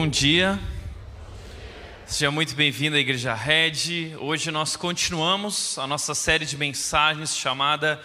Bom dia. Seja muito bem-vindo à Igreja Red. Hoje nós continuamos a nossa série de mensagens chamada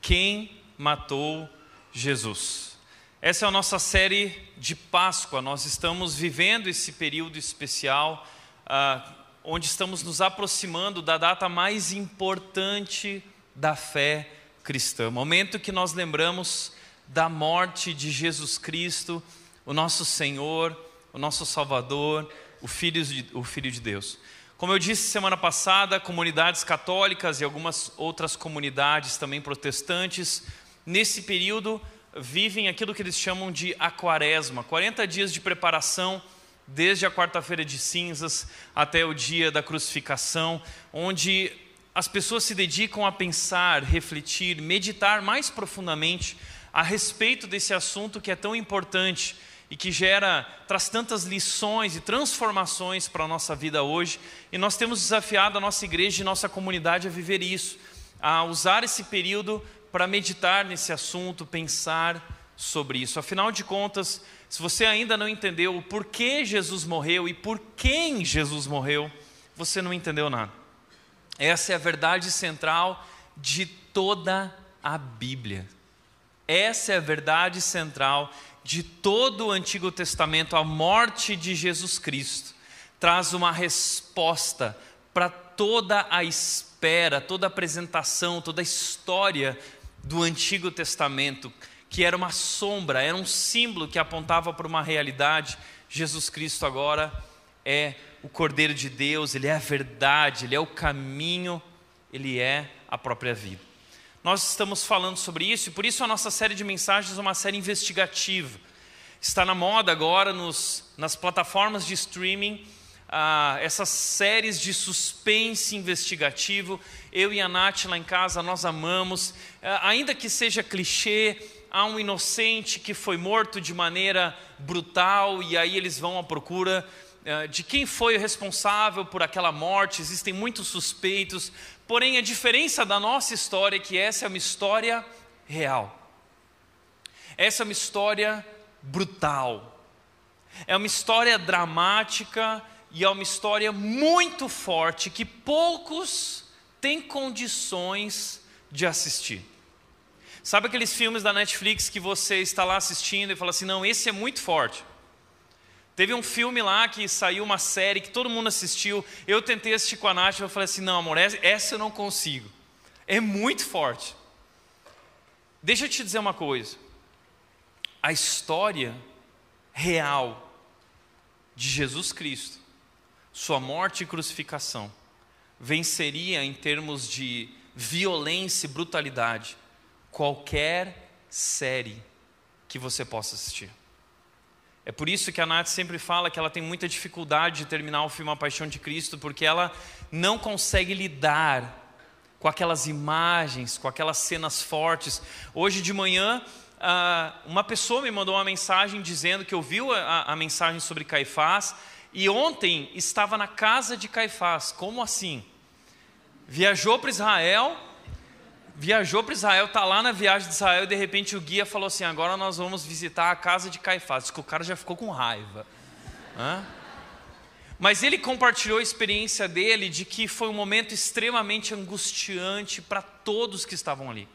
Quem Matou Jesus. Essa é a nossa série de Páscoa. Nós estamos vivendo esse período especial, ah, onde estamos nos aproximando da data mais importante da fé cristã. Momento que nós lembramos da morte de Jesus Cristo, o nosso Senhor, o nosso Salvador, o Filho de, o Filho de Deus. Como eu disse semana passada, comunidades católicas e algumas outras comunidades também protestantes, nesse período vivem aquilo que eles chamam de a quaresma 40 dias de preparação, desde a quarta-feira de cinzas até o dia da crucificação, onde as pessoas se dedicam a pensar, refletir, meditar mais profundamente a respeito desse assunto que é tão importante e que gera, traz tantas lições e transformações para a nossa vida hoje. E nós temos desafiado a nossa igreja e nossa comunidade a viver isso, a usar esse período para meditar nesse assunto, pensar sobre isso. Afinal de contas, se você ainda não entendeu o porquê Jesus morreu e por quem Jesus morreu, você não entendeu nada. Essa é a verdade central de toda a Bíblia. Essa é a verdade central de todo o Antigo Testamento. A morte de Jesus Cristo traz uma resposta para toda a espera, toda a apresentação, toda a história do Antigo Testamento, que era uma sombra, era um símbolo que apontava para uma realidade. Jesus Cristo agora é o Cordeiro de Deus, ele é a verdade, ele é o caminho, ele é a própria vida. Nós estamos falando sobre isso e por isso a nossa série de mensagens é uma série investigativa. Está na moda agora nos, nas plataformas de streaming ah, essas séries de suspense investigativo. Eu e a Nath lá em casa nós amamos, ah, ainda que seja clichê, há um inocente que foi morto de maneira brutal e aí eles vão à procura ah, de quem foi o responsável por aquela morte, existem muitos suspeitos, Porém, a diferença da nossa história é que essa é uma história real. Essa é uma história brutal. É uma história dramática e é uma história muito forte que poucos têm condições de assistir. Sabe aqueles filmes da Netflix que você está lá assistindo e fala assim: não, esse é muito forte. Teve um filme lá que saiu uma série que todo mundo assistiu. Eu tentei assistir com a Nath eu falei assim: não, amor, essa eu não consigo. É muito forte. Deixa eu te dizer uma coisa. A história real de Jesus Cristo, sua morte e crucificação, venceria em termos de violência e brutalidade qualquer série que você possa assistir. É por isso que a Nath sempre fala que ela tem muita dificuldade de terminar o filme A Paixão de Cristo, porque ela não consegue lidar com aquelas imagens, com aquelas cenas fortes. Hoje de manhã, uma pessoa me mandou uma mensagem dizendo que ouviu a, a mensagem sobre Caifás e ontem estava na casa de Caifás. Como assim? Viajou para Israel viajou para Israel, está lá na viagem de Israel e de repente o guia falou assim: agora nós vamos visitar a casa de Caifás. Diz que o cara já ficou com raiva. Hã? Mas ele compartilhou a experiência dele de que foi um momento extremamente angustiante para todos que estavam ali.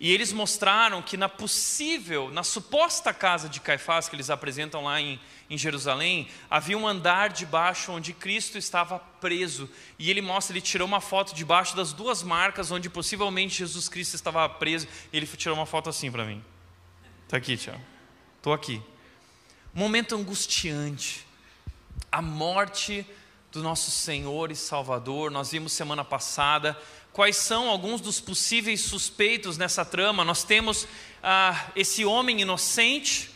E eles mostraram que na possível, na suposta casa de Caifás, que eles apresentam lá em, em Jerusalém, havia um andar de baixo onde Cristo estava preso. E ele mostra, ele tirou uma foto debaixo das duas marcas onde possivelmente Jesus Cristo estava preso. E ele tirou uma foto assim para mim. Está aqui, Tiago. Estou aqui. Momento angustiante. A morte do nosso Senhor e Salvador. Nós vimos semana passada quais são alguns dos possíveis suspeitos nessa trama. Nós temos ah, esse homem inocente,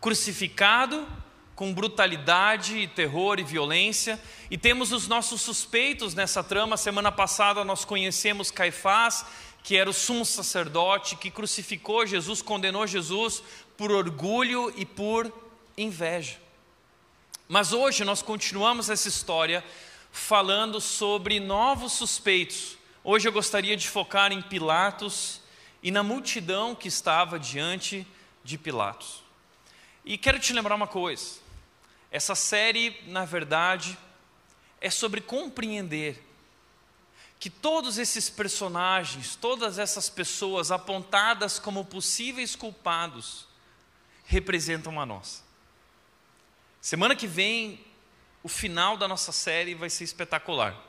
crucificado, com brutalidade, terror e violência, e temos os nossos suspeitos nessa trama. Semana passada nós conhecemos Caifás, que era o sumo sacerdote que crucificou Jesus, condenou Jesus por orgulho e por inveja. Mas hoje nós continuamos essa história falando sobre novos suspeitos Hoje eu gostaria de focar em Pilatos e na multidão que estava diante de Pilatos. E quero te lembrar uma coisa: Essa série, na verdade, é sobre compreender que todos esses personagens, todas essas pessoas apontadas como possíveis culpados, representam a nós. Semana que vem, o final da nossa série vai ser espetacular.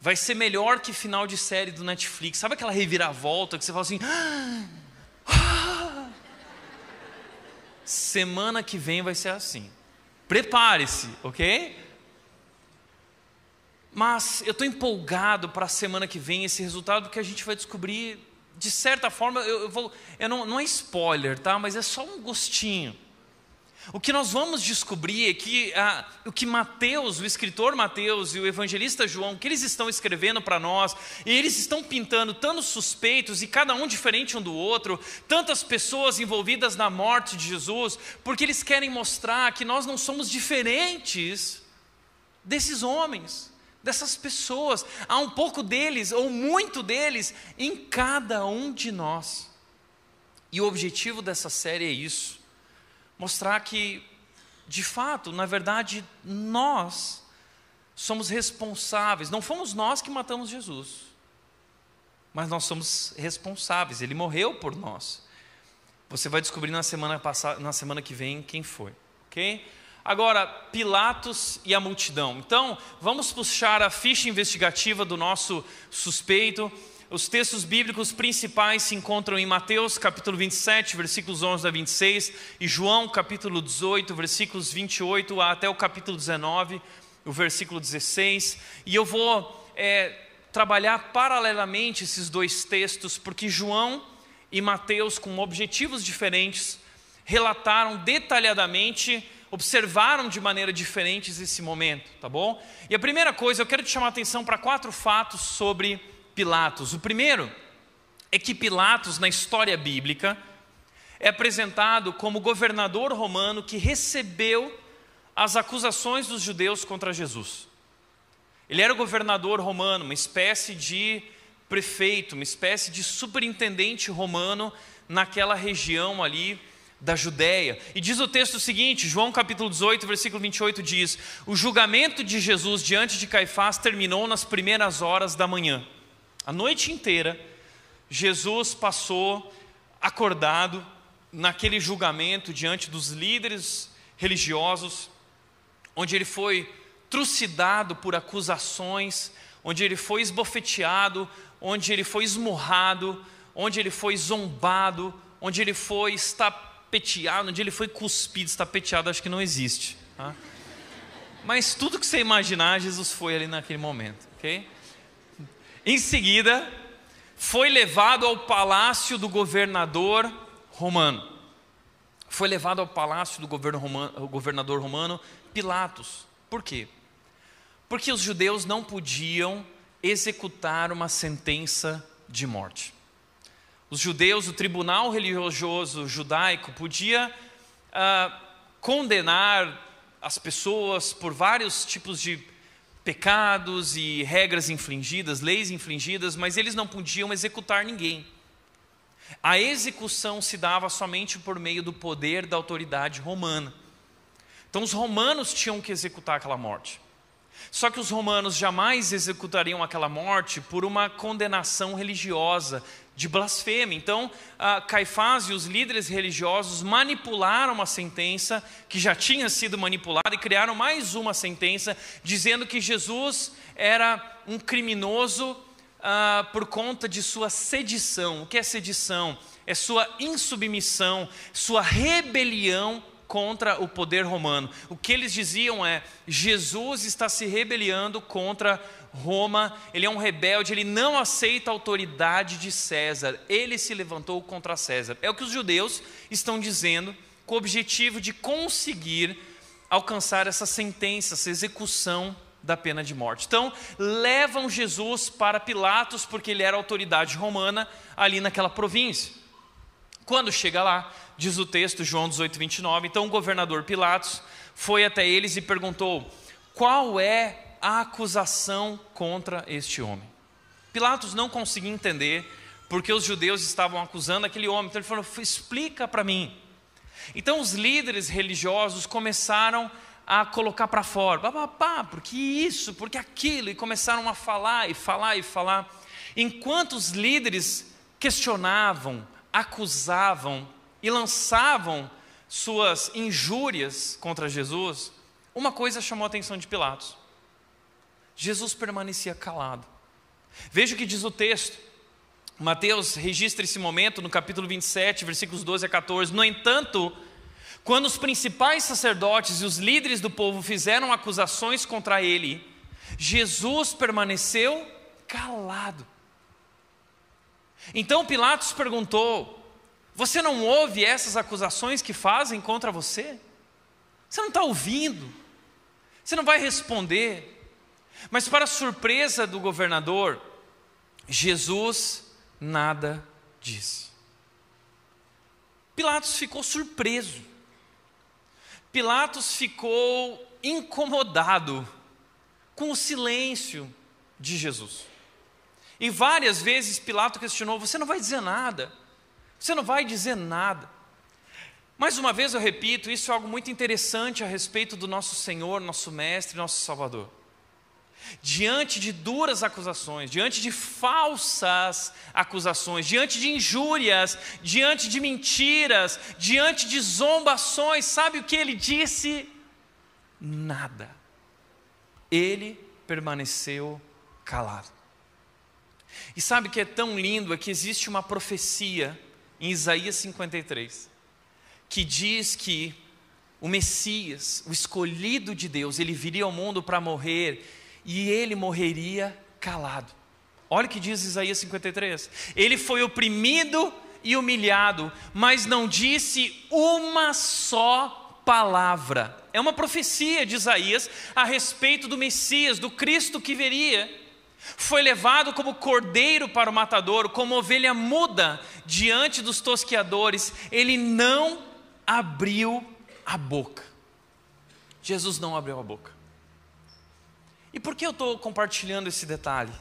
Vai ser melhor que final de série do Netflix. Sabe aquela reviravolta que você fala assim. Ah, ah. Semana que vem vai ser assim. Prepare-se, ok? Mas eu estou empolgado para a semana que vem esse resultado, porque a gente vai descobrir, de certa forma, eu, eu vou, eu não, não é spoiler, tá? Mas é só um gostinho. O que nós vamos descobrir é que ah, o que Mateus, o escritor Mateus e o evangelista João, que eles estão escrevendo para nós, e eles estão pintando tantos suspeitos e cada um diferente um do outro, tantas pessoas envolvidas na morte de Jesus, porque eles querem mostrar que nós não somos diferentes desses homens dessas pessoas. Há um pouco deles, ou muito deles, em cada um de nós. E o objetivo dessa série é isso: mostrar que, de fato, na verdade, nós somos responsáveis. Não fomos nós que matamos Jesus, mas nós somos responsáveis. Ele morreu por nós. Você vai descobrir na semana passada, na semana que vem quem foi, ok? Agora, Pilatos e a multidão. Então, vamos puxar a ficha investigativa do nosso suspeito. Os textos bíblicos principais se encontram em Mateus capítulo 27, versículos 11 a 26, e João capítulo 18, versículos 28 até o capítulo 19, o versículo 16. E eu vou é, trabalhar paralelamente esses dois textos, porque João e Mateus, com objetivos diferentes, relataram detalhadamente observaram de maneira diferente esse momento, tá bom? E a primeira coisa, eu quero te chamar a atenção para quatro fatos sobre Pilatos. O primeiro é que Pilatos, na história bíblica, é apresentado como governador romano que recebeu as acusações dos judeus contra Jesus. Ele era o governador romano, uma espécie de prefeito, uma espécie de superintendente romano naquela região ali da Judéia. E diz o texto seguinte, João capítulo 18, versículo 28 diz: O julgamento de Jesus diante de Caifás terminou nas primeiras horas da manhã. A noite inteira, Jesus passou acordado naquele julgamento diante dos líderes religiosos, onde ele foi trucidado por acusações, onde ele foi esbofeteado, onde ele foi esmurrado, onde ele foi zombado, onde ele foi estapeteado, dia ele foi cuspido, estapeteado, acho que não existe. Tá? Mas tudo que você imaginar, Jesus foi ali naquele momento, ok? Em seguida, foi levado ao palácio do governador romano. Foi levado ao palácio do romano, governador romano Pilatos. Por quê? Porque os judeus não podiam executar uma sentença de morte. Os judeus, o tribunal religioso judaico, podia ah, condenar as pessoas por vários tipos de pecados e regras infringidas, leis infringidas, mas eles não podiam executar ninguém. A execução se dava somente por meio do poder da autoridade romana. Então os romanos tinham que executar aquela morte. Só que os romanos jamais executariam aquela morte por uma condenação religiosa de blasfêmia. Então, Caifás e os líderes religiosos manipularam a sentença que já tinha sido manipulada e criaram mais uma sentença dizendo que Jesus era um criminoso ah, por conta de sua sedição. O que é sedição? É sua insubmissão, sua rebelião contra o poder romano. O que eles diziam é: Jesus está se rebeliando contra Roma, ele é um rebelde, ele não aceita a autoridade de César, ele se levantou contra César. É o que os judeus estão dizendo, com o objetivo de conseguir alcançar essa sentença, essa execução da pena de morte. Então, levam Jesus para Pilatos, porque ele era autoridade romana ali naquela província. Quando chega lá, diz o texto, João 18, 29, então o governador Pilatos foi até eles e perguntou: qual é a acusação contra este homem? Pilatos não conseguia entender porque os judeus estavam acusando aquele homem, então ele falou: explica para mim. Então os líderes religiosos começaram a colocar para fora, papapá, porque isso, porque aquilo, e começaram a falar e falar e falar. Enquanto os líderes questionavam, acusavam e lançavam suas injúrias contra Jesus, uma coisa chamou a atenção de Pilatos. Jesus permanecia calado. Veja o que diz o texto. Mateus registra esse momento no capítulo 27, versículos 12 a 14. No entanto, quando os principais sacerdotes e os líderes do povo fizeram acusações contra ele, Jesus permaneceu calado. Então Pilatos perguntou: Você não ouve essas acusações que fazem contra você? Você não está ouvindo? Você não vai responder? Mas, para surpresa do governador, Jesus nada disse. Pilatos ficou surpreso. Pilatos ficou incomodado com o silêncio de Jesus. E várias vezes Pilatos questionou: Você não vai dizer nada, você não vai dizer nada. Mais uma vez eu repito, isso é algo muito interessante a respeito do nosso Senhor, nosso Mestre, nosso Salvador. Diante de duras acusações, diante de falsas acusações, diante de injúrias, diante de mentiras, diante de zombações, sabe o que ele disse? Nada. Ele permaneceu calado. E sabe o que é tão lindo? É que existe uma profecia em Isaías 53 que diz que o Messias, o escolhido de Deus, ele viria ao mundo para morrer e ele morreria calado. Olha o que diz Isaías 53. Ele foi oprimido e humilhado, mas não disse uma só palavra. É uma profecia de Isaías a respeito do Messias, do Cristo que viria. Foi levado como cordeiro para o matador, como ovelha muda diante dos tosqueadores. Ele não abriu a boca. Jesus não abriu a boca. E por que eu estou compartilhando esse detalhe?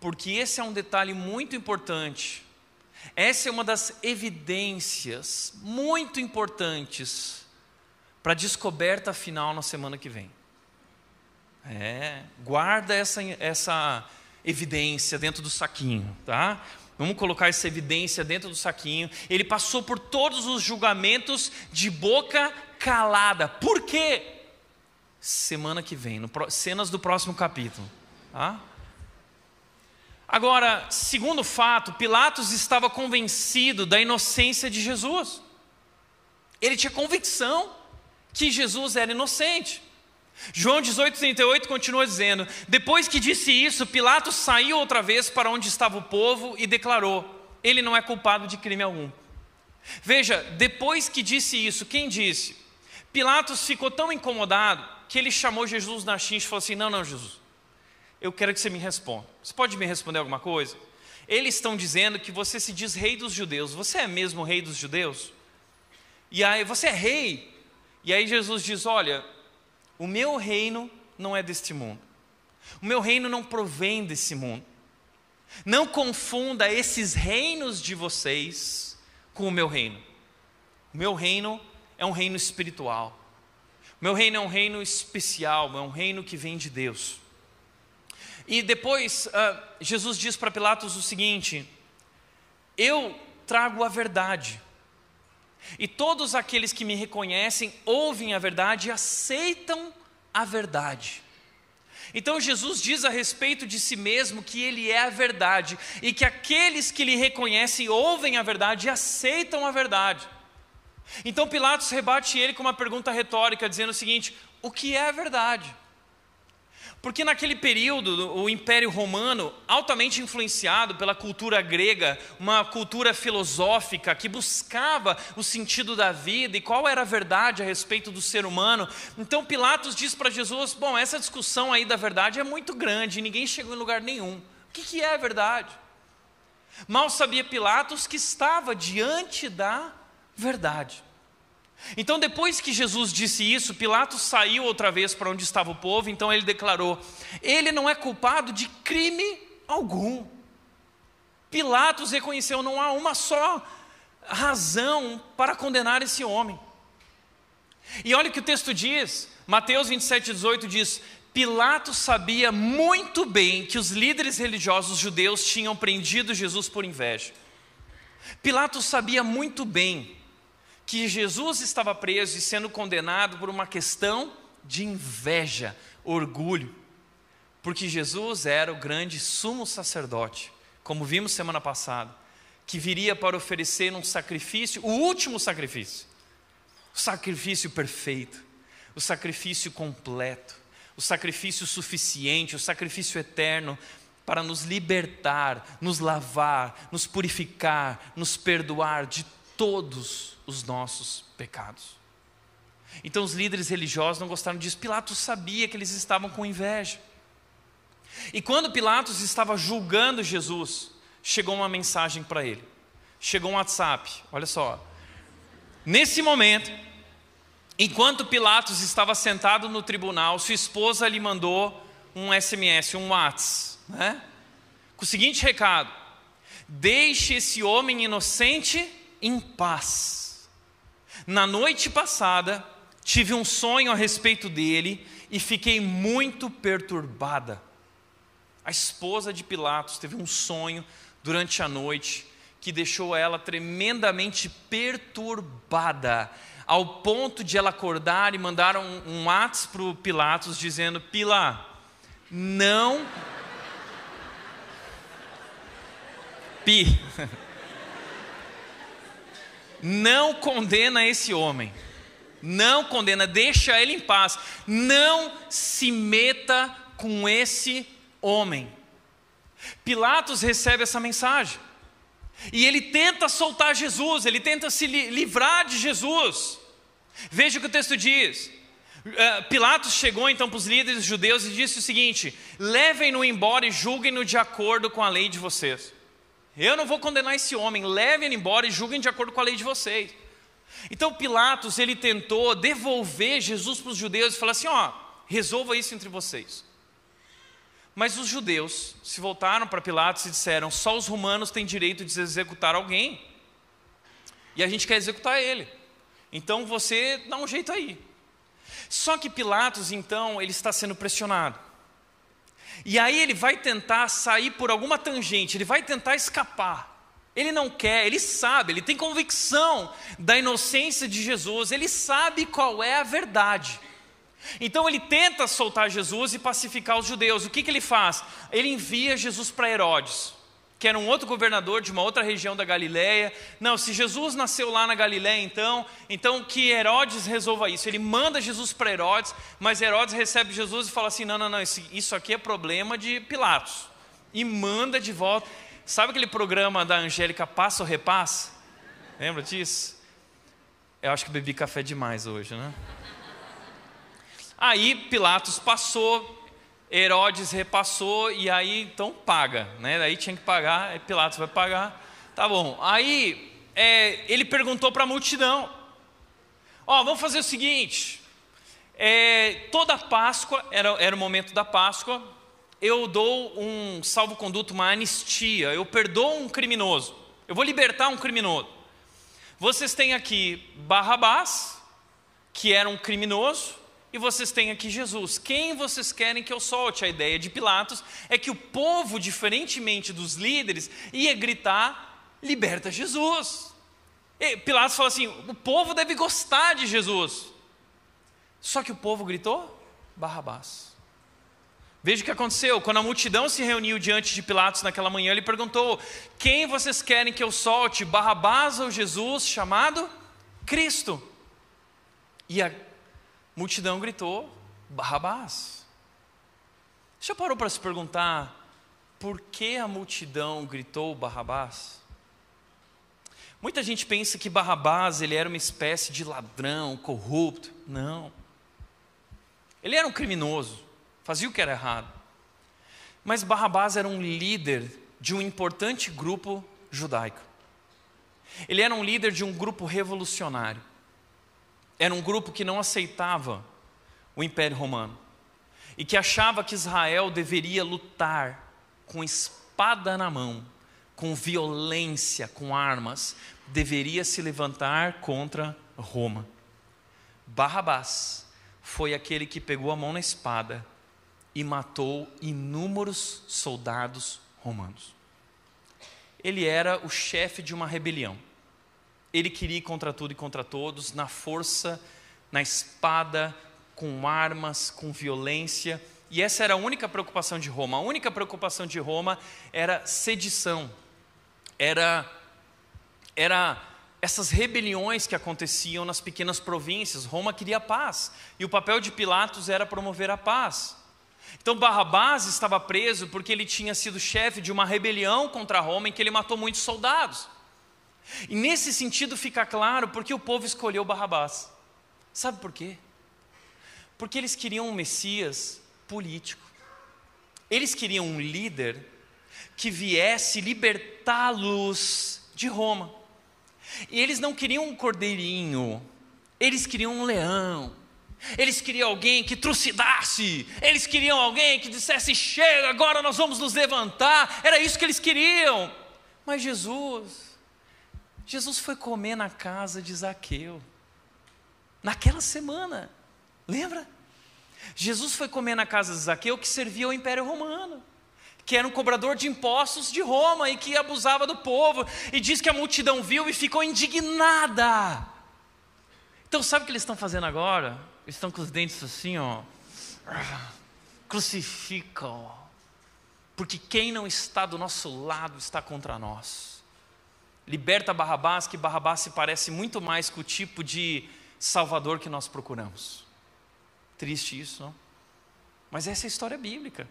Porque esse é um detalhe muito importante. Essa é uma das evidências muito importantes para a descoberta final na semana que vem. É, guarda essa, essa evidência dentro do saquinho, tá? Vamos colocar essa evidência dentro do saquinho. Ele passou por todos os julgamentos de boca calada. Por quê? Semana que vem, no, cenas do próximo capítulo. Tá? Agora, segundo fato, Pilatos estava convencido da inocência de Jesus. Ele tinha convicção que Jesus era inocente. João 18,38 continua dizendo: Depois que disse isso, Pilatos saiu outra vez para onde estava o povo e declarou: Ele não é culpado de crime algum. Veja, depois que disse isso, quem disse? Pilatos ficou tão incomodado que ele chamou Jesus na chincha e falou assim: Não, não, Jesus, eu quero que você me responda. Você pode me responder alguma coisa? Eles estão dizendo que você se diz rei dos judeus. Você é mesmo rei dos judeus? E aí, você é rei? E aí Jesus diz: Olha, o meu reino não é deste mundo. O meu reino não provém desse mundo. Não confunda esses reinos de vocês com o meu reino. O meu reino é um reino espiritual. O meu reino é um reino especial, é um reino que vem de Deus. E depois uh, Jesus diz para Pilatos o seguinte: Eu trago a verdade. E todos aqueles que me reconhecem ouvem a verdade e aceitam a verdade. Então Jesus diz a respeito de si mesmo que ele é a verdade e que aqueles que lhe reconhecem ouvem a verdade e aceitam a verdade. Então Pilatos rebate ele com uma pergunta retórica, dizendo o seguinte: o que é a verdade? Porque naquele período, o Império Romano, altamente influenciado pela cultura grega, uma cultura filosófica que buscava o sentido da vida e qual era a verdade a respeito do ser humano. Então Pilatos diz para Jesus: Bom, essa discussão aí da verdade é muito grande, ninguém chegou em lugar nenhum. O que é a verdade? Mal sabia Pilatos que estava diante da verdade. Então, depois que Jesus disse isso, Pilatos saiu outra vez para onde estava o povo, então ele declarou: Ele não é culpado de crime algum. Pilatos reconheceu: não há uma só razão para condenar esse homem. E olha o que o texto diz, Mateus 27, 18 diz: Pilatos sabia muito bem que os líderes religiosos judeus tinham prendido Jesus por inveja. Pilatos sabia muito bem que Jesus estava preso e sendo condenado por uma questão de inveja, orgulho, porque Jesus era o grande sumo sacerdote, como vimos semana passada, que viria para oferecer um sacrifício, o último sacrifício, o sacrifício perfeito, o sacrifício completo, o sacrifício suficiente, o sacrifício eterno para nos libertar, nos lavar, nos purificar, nos perdoar de todos os nossos pecados. Então os líderes religiosos não gostaram disso. Pilatos sabia que eles estavam com inveja. E quando Pilatos estava julgando Jesus, chegou uma mensagem para ele. Chegou um WhatsApp, olha só. Nesse momento, enquanto Pilatos estava sentado no tribunal, sua esposa lhe mandou um SMS, um WhatsApp, né? com o seguinte recado: Deixe esse homem inocente em paz. Na noite passada, tive um sonho a respeito dele e fiquei muito perturbada. A esposa de Pilatos teve um sonho durante a noite que deixou ela tremendamente perturbada, ao ponto de ela acordar e mandar um, um WhatsApp para o Pilatos dizendo: Pila, não. Pi. Não condena esse homem. Não condena, deixa ele em paz. Não se meta com esse homem. Pilatos recebe essa mensagem. E ele tenta soltar Jesus, ele tenta se livrar de Jesus. Veja o que o texto diz. Uh, Pilatos chegou então para os líderes judeus e disse o seguinte: levem-no embora e julguem-no de acordo com a lei de vocês. Eu não vou condenar esse homem, levem-no embora e julguem de acordo com a lei de vocês. Então Pilatos ele tentou devolver Jesus para os judeus e falar assim: ó, resolva isso entre vocês. Mas os judeus se voltaram para Pilatos e disseram: só os romanos têm direito de executar alguém. E a gente quer executar ele. Então você dá um jeito aí. Só que Pilatos, então, ele está sendo pressionado. E aí ele vai tentar sair por alguma tangente, ele vai tentar escapar. Ele não quer, ele sabe, ele tem convicção da inocência de Jesus, ele sabe qual é a verdade. Então ele tenta soltar Jesus e pacificar os judeus. O que, que ele faz? Ele envia Jesus para Herodes, que era um outro governador de uma outra região da Galiléia. Não, se Jesus nasceu lá na Galiléia, então, então que Herodes resolva isso. Ele manda Jesus para Herodes, mas Herodes recebe Jesus e fala assim: não, não, não, isso aqui é problema de Pilatos. E manda de volta. Sabe aquele programa da Angélica Passa ou Repassa? Lembra disso? Eu acho que bebi café demais hoje, né? Aí Pilatos passou, Herodes repassou e aí então paga, né? Daí tinha que pagar, Pilatos vai pagar, tá bom. Aí é, ele perguntou para a multidão: ó, vamos fazer o seguinte. É, toda Páscoa era, era o momento da Páscoa. Eu dou um salvo-conduto, uma anistia. Eu perdoo um criminoso. Eu vou libertar um criminoso. Vocês têm aqui Barrabás, que era um criminoso, e vocês têm aqui Jesus. Quem vocês querem que eu solte? A ideia de Pilatos é que o povo, diferentemente dos líderes, ia gritar: liberta Jesus. E Pilatos fala assim: o povo deve gostar de Jesus. Só que o povo gritou: Barrabás. Veja o que aconteceu. Quando a multidão se reuniu diante de Pilatos naquela manhã, ele perguntou: Quem vocês querem que eu solte, Barrabás ou Jesus, chamado Cristo? E a multidão gritou: Barrabás. Já parou para se perguntar por que a multidão gritou Barrabás? Muita gente pensa que Barrabás ele era uma espécie de ladrão, corrupto. Não. Ele era um criminoso, fazia o que era errado. Mas Barrabás era um líder de um importante grupo judaico. Ele era um líder de um grupo revolucionário era um grupo que não aceitava o Império Romano e que achava que Israel deveria lutar com espada na mão, com violência, com armas, deveria se levantar contra Roma. Barrabás foi aquele que pegou a mão na espada e matou inúmeros soldados romanos. Ele era o chefe de uma rebelião. Ele queria ir contra tudo e contra todos, na força, na espada, com armas, com violência. E essa era a única preocupação de Roma. A única preocupação de Roma era sedição, era, era essas rebeliões que aconteciam nas pequenas províncias. Roma queria paz e o papel de Pilatos era promover a paz. Então Barrabás estava preso porque ele tinha sido chefe de uma rebelião contra Roma em que ele matou muitos soldados. E nesse sentido fica claro porque o povo escolheu Barrabás. Sabe por quê? Porque eles queriam um Messias político. Eles queriam um líder que viesse libertá-los de Roma. E eles não queriam um cordeirinho, eles queriam um leão. Eles queriam alguém que trucidasse, eles queriam alguém que dissesse: chega, agora nós vamos nos levantar. Era isso que eles queriam. Mas Jesus, Jesus foi comer na casa de Zaqueu, naquela semana, lembra? Jesus foi comer na casa de Zaqueu, que servia ao Império Romano que era um cobrador de impostos de Roma e que abusava do povo, e diz que a multidão viu e ficou indignada. Então, sabe o que eles estão fazendo agora? Eles estão com os dentes assim, ó. Crucificam. Porque quem não está do nosso lado está contra nós. Liberta Barrabás, que Barrabás se parece muito mais com o tipo de Salvador que nós procuramos. Triste isso, não? Mas essa é a história bíblica.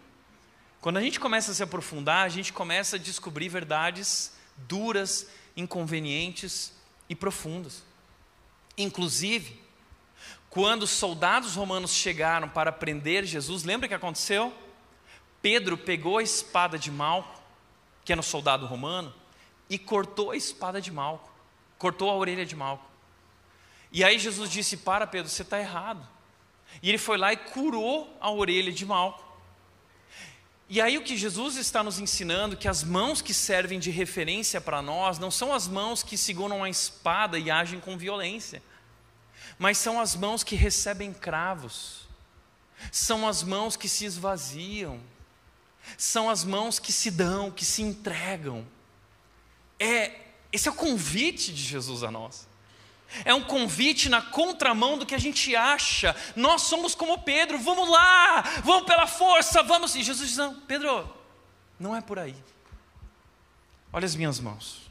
Quando a gente começa a se aprofundar, a gente começa a descobrir verdades duras, inconvenientes e profundas. Inclusive, quando os soldados romanos chegaram para prender Jesus, lembra o que aconteceu? Pedro pegou a espada de Malco, que era um soldado romano, e cortou a espada de Malco, cortou a orelha de Malco. E aí Jesus disse: Para, Pedro, você está errado. E ele foi lá e curou a orelha de Malco. E aí o que Jesus está nos ensinando que as mãos que servem de referência para nós não são as mãos que seguram a espada e agem com violência, mas são as mãos que recebem cravos, são as mãos que se esvaziam, são as mãos que se dão, que se entregam. É esse é o convite de Jesus a nós. É um convite na contramão do que a gente acha. Nós somos como Pedro, vamos lá, vamos pela força, vamos. E Jesus diz: Não, Pedro, não é por aí. Olha as minhas mãos.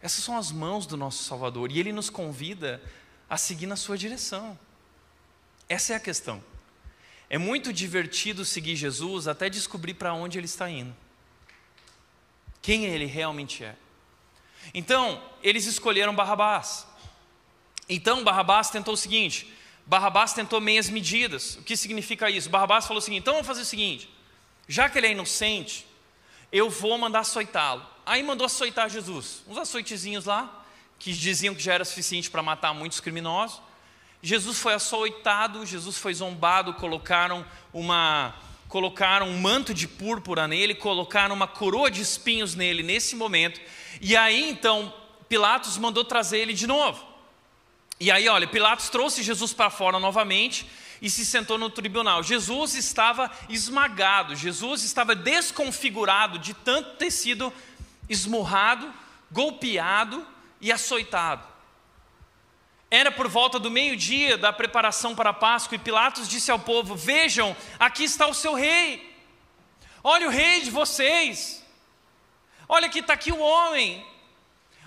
Essas são as mãos do nosso Salvador e Ele nos convida a seguir na Sua direção. Essa é a questão. É muito divertido seguir Jesus até descobrir para onde Ele está indo. Quem Ele realmente é. Então, eles escolheram Barrabás. Então, Barrabás tentou o seguinte: Barrabás tentou meias medidas. O que significa isso? Barrabás falou o seguinte: então vamos fazer o seguinte, já que ele é inocente, eu vou mandar açoitá-lo. Aí mandou açoitar Jesus, uns açoitezinhos lá, que diziam que já era suficiente para matar muitos criminosos. Jesus foi açoitado, Jesus foi zombado, colocaram uma colocaram um manto de púrpura nele, colocaram uma coroa de espinhos nele nesse momento. E aí então Pilatos mandou trazer ele de novo. E aí, olha, Pilatos trouxe Jesus para fora novamente e se sentou no tribunal. Jesus estava esmagado, Jesus estava desconfigurado de tanto ter sido esmurrado, golpeado e açoitado. Era por volta do meio-dia da preparação para a Páscoa e Pilatos disse ao povo: Vejam, aqui está o seu rei. Olha o rei de vocês. Olha que está aqui o homem.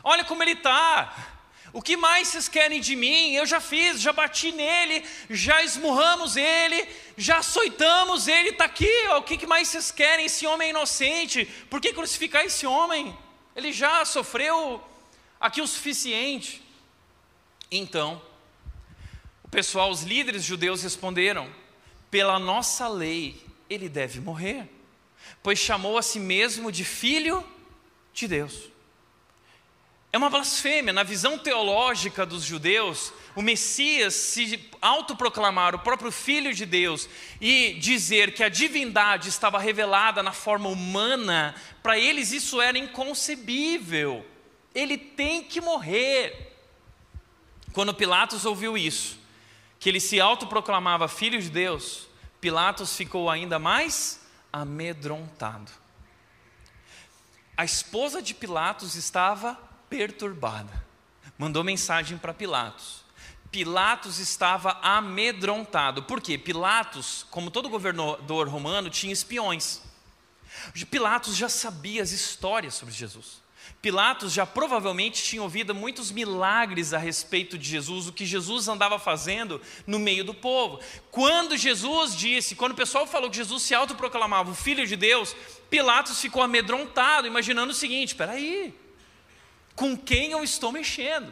Olha como ele está. O que mais vocês querem de mim? Eu já fiz, já bati nele, já esmurramos ele, já açoitamos ele, está aqui. Ó, o que mais vocês querem? Esse homem é inocente. Por que crucificar esse homem? Ele já sofreu aqui o suficiente. Então, o pessoal, os líderes judeus responderam: pela nossa lei, ele deve morrer, pois chamou a si mesmo de filho de Deus. É uma blasfêmia. Na visão teológica dos judeus, o Messias se autoproclamar o próprio Filho de Deus e dizer que a divindade estava revelada na forma humana, para eles isso era inconcebível. ele tem que morrer. Quando Pilatos ouviu isso, que ele se autoproclamava filho de Deus, Pilatos ficou ainda mais amedrontado. A esposa de Pilatos estava perturbada. Mandou mensagem para Pilatos. Pilatos estava amedrontado. Por quê? Pilatos, como todo governador romano, tinha espiões. Pilatos já sabia as histórias sobre Jesus. Pilatos já provavelmente tinha ouvido muitos milagres a respeito de Jesus, o que Jesus andava fazendo no meio do povo. Quando Jesus disse, quando o pessoal falou que Jesus se autoproclamava o Filho de Deus, Pilatos ficou amedrontado, imaginando o seguinte: espera aí, com quem eu estou mexendo?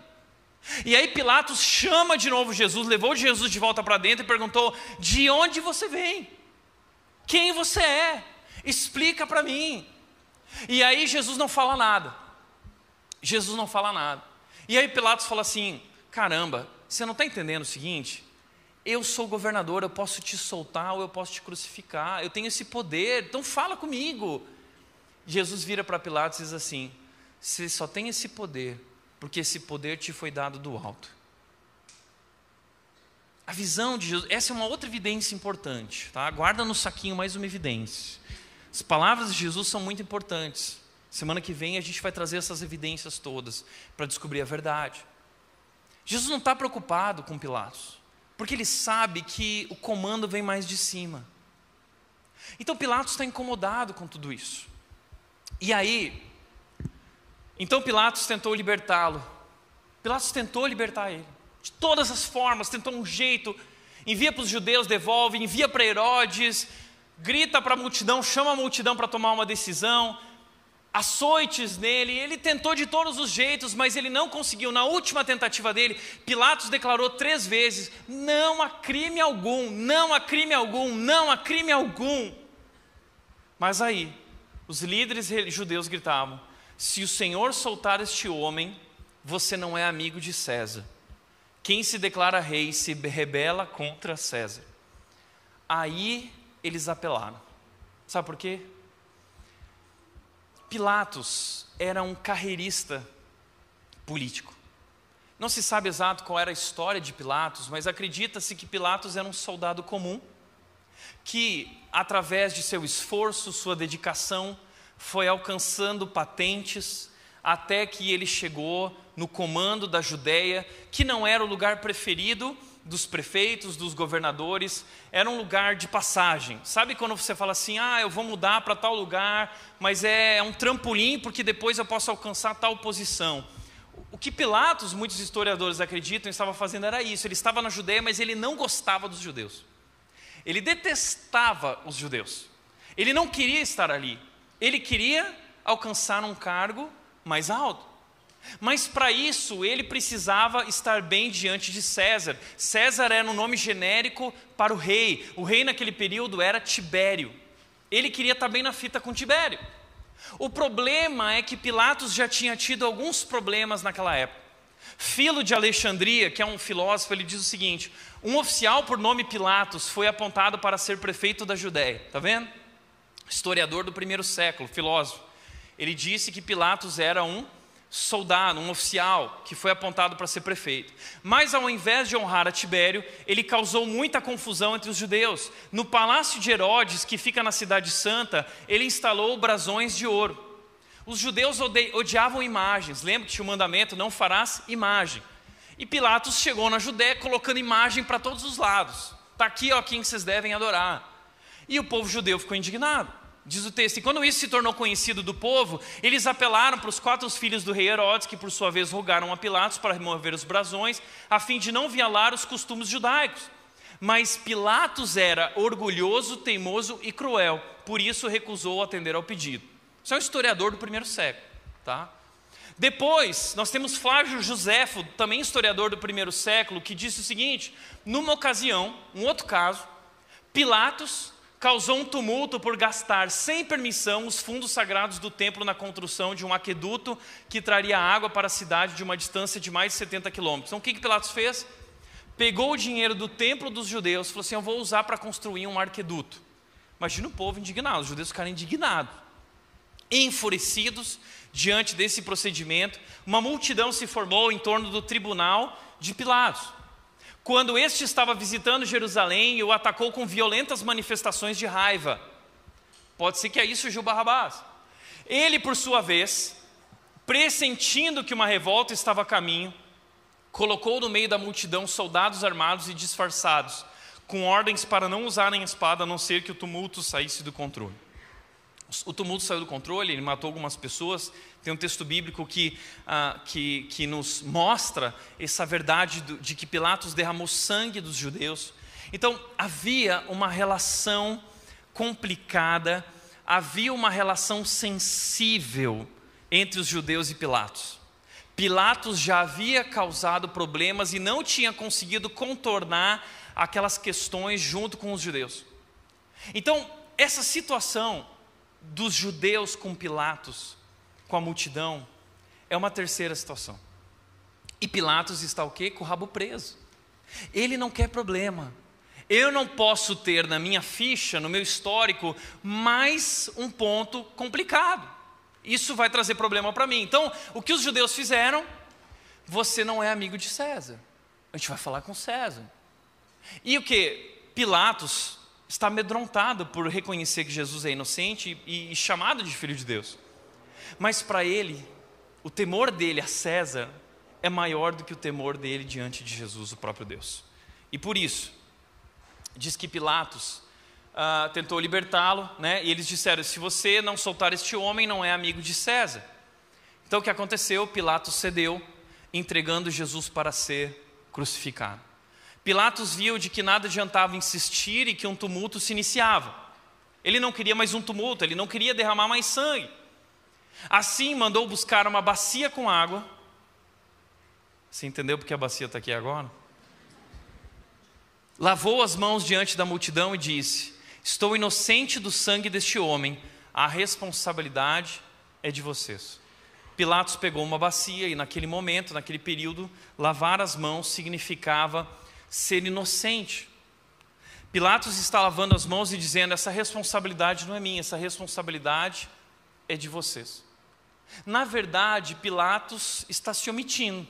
E aí Pilatos chama de novo Jesus, levou Jesus de volta para dentro e perguntou: de onde você vem? Quem você é? Explica para mim. E aí Jesus não fala nada. Jesus não fala nada. E aí Pilatos fala assim: caramba, você não está entendendo o seguinte? Eu sou governador, eu posso te soltar ou eu posso te crucificar, eu tenho esse poder, então fala comigo. Jesus vira para Pilatos e diz assim: você só tem esse poder porque esse poder te foi dado do alto. A visão de Jesus, essa é uma outra evidência importante, tá? Guarda no saquinho mais uma evidência. As palavras de Jesus são muito importantes. Semana que vem a gente vai trazer essas evidências todas para descobrir a verdade. Jesus não está preocupado com Pilatos, porque ele sabe que o comando vem mais de cima. Então Pilatos está incomodado com tudo isso. E aí, então Pilatos tentou libertá-lo. Pilatos tentou libertar ele, de todas as formas, tentou um jeito, envia para os judeus, devolve, envia para Herodes, grita para a multidão, chama a multidão para tomar uma decisão açoites nele, ele tentou de todos os jeitos, mas ele não conseguiu. Na última tentativa dele, Pilatos declarou três vezes: não há crime algum, não há crime algum, não há crime algum. Mas aí, os líderes judeus gritavam: se o Senhor soltar este homem, você não é amigo de César. Quem se declara rei se rebela contra César. Aí eles apelaram. Sabe por quê? Pilatos era um carreirista político. Não se sabe exato qual era a história de Pilatos, mas acredita-se que Pilatos era um soldado comum, que, através de seu esforço, sua dedicação, foi alcançando patentes, até que ele chegou no comando da Judéia, que não era o lugar preferido dos prefeitos, dos governadores, era um lugar de passagem. Sabe quando você fala assim: ah, eu vou mudar para tal lugar, mas é, é um trampolim porque depois eu posso alcançar tal posição. O que Pilatos, muitos historiadores acreditam, estava fazendo era isso. Ele estava na Judéia, mas ele não gostava dos judeus. Ele detestava os judeus. Ele não queria estar ali. Ele queria alcançar um cargo mais alto. Mas para isso ele precisava estar bem diante de César. César era um nome genérico para o rei. O rei naquele período era Tibério. Ele queria estar bem na fita com Tibério. O problema é que Pilatos já tinha tido alguns problemas naquela época. Filo de Alexandria, que é um filósofo, ele diz o seguinte: um oficial por nome Pilatos foi apontado para ser prefeito da Judéia. Está vendo? Historiador do primeiro século, filósofo. Ele disse que Pilatos era um soldado, um oficial que foi apontado para ser prefeito. Mas ao invés de honrar a Tibério, ele causou muita confusão entre os judeus. No palácio de Herodes, que fica na cidade santa, ele instalou brasões de ouro. Os judeus odiavam imagens. Lembra que tinha o mandamento: não farás imagem. E Pilatos chegou na Judéia colocando imagem para todos os lados. Está aqui ó, quem vocês devem adorar. E o povo judeu ficou indignado. Diz o texto, e quando isso se tornou conhecido do povo, eles apelaram para os quatro filhos do rei Herodes, que por sua vez rogaram a Pilatos para remover os brasões, a fim de não violar os costumes judaicos. Mas Pilatos era orgulhoso, teimoso e cruel, por isso recusou atender ao pedido. Isso é um historiador do primeiro século. Tá? Depois, nós temos Flávio Joséfo, também historiador do primeiro século, que disse o seguinte: numa ocasião, um outro caso, Pilatos causou um tumulto por gastar sem permissão os fundos sagrados do templo na construção de um aqueduto que traria água para a cidade de uma distância de mais de 70 quilômetros. Então o que, que Pilatos fez? Pegou o dinheiro do templo dos judeus e falou assim: Eu vou usar para construir um aqueduto. Imagina o povo indignado, os judeus ficaram indignados. Enfurecidos diante desse procedimento, uma multidão se formou em torno do tribunal de Pilatos. Quando este estava visitando Jerusalém e o atacou com violentas manifestações de raiva. Pode ser que aí surgiu Barrabás. Ele, por sua vez, pressentindo que uma revolta estava a caminho, colocou no meio da multidão soldados armados e disfarçados, com ordens para não usarem a espada a não ser que o tumulto saísse do controle. O tumulto saiu do controle, ele matou algumas pessoas. Tem um texto bíblico que, ah, que, que nos mostra essa verdade de que Pilatos derramou sangue dos judeus. Então, havia uma relação complicada, havia uma relação sensível entre os judeus e Pilatos. Pilatos já havia causado problemas e não tinha conseguido contornar aquelas questões junto com os judeus. Então, essa situação dos judeus com Pilatos, com a multidão, é uma terceira situação. E Pilatos está o quê? Com o rabo preso. Ele não quer problema. Eu não posso ter na minha ficha, no meu histórico, mais um ponto complicado. Isso vai trazer problema para mim. Então, o que os judeus fizeram? Você não é amigo de César. A gente vai falar com César. E o que? Pilatos está amedrontado por reconhecer que Jesus é inocente e, e chamado de filho de Deus. Mas para ele, o temor dele a César é maior do que o temor dele diante de Jesus, o próprio Deus. E por isso, diz que Pilatos uh, tentou libertá-lo, né? e eles disseram: se você não soltar este homem, não é amigo de César. Então o que aconteceu? Pilatos cedeu, entregando Jesus para ser crucificado. Pilatos viu de que nada adiantava insistir e que um tumulto se iniciava. Ele não queria mais um tumulto, ele não queria derramar mais sangue. Assim, mandou buscar uma bacia com água. Você entendeu porque a bacia está aqui agora? Lavou as mãos diante da multidão e disse: Estou inocente do sangue deste homem, a responsabilidade é de vocês. Pilatos pegou uma bacia e, naquele momento, naquele período, lavar as mãos significava ser inocente. Pilatos está lavando as mãos e dizendo: essa responsabilidade não é minha, essa responsabilidade é de vocês. Na verdade, Pilatos está se omitindo.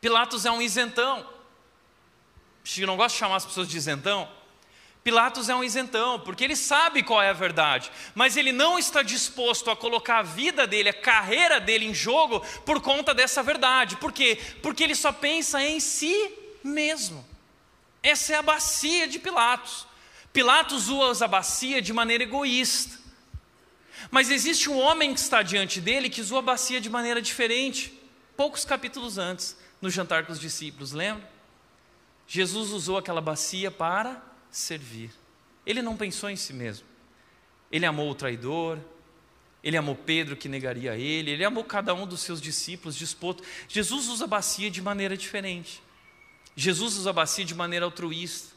Pilatos é um isentão. Eu não gosto de chamar as pessoas de isentão. Pilatos é um isentão, porque ele sabe qual é a verdade, mas ele não está disposto a colocar a vida dele, a carreira dele em jogo por conta dessa verdade. Por quê? Porque ele só pensa em si mesmo. Essa é a bacia de Pilatos. Pilatos usa a bacia de maneira egoísta. Mas existe um homem que está diante dele que usou a bacia de maneira diferente, poucos capítulos antes, no jantar com os discípulos, lembra? Jesus usou aquela bacia para servir. Ele não pensou em si mesmo. Ele amou o traidor, ele amou Pedro que negaria ele, ele amou cada um dos seus discípulos disposto. Jesus usa a bacia de maneira diferente. Jesus usa a bacia de maneira altruísta.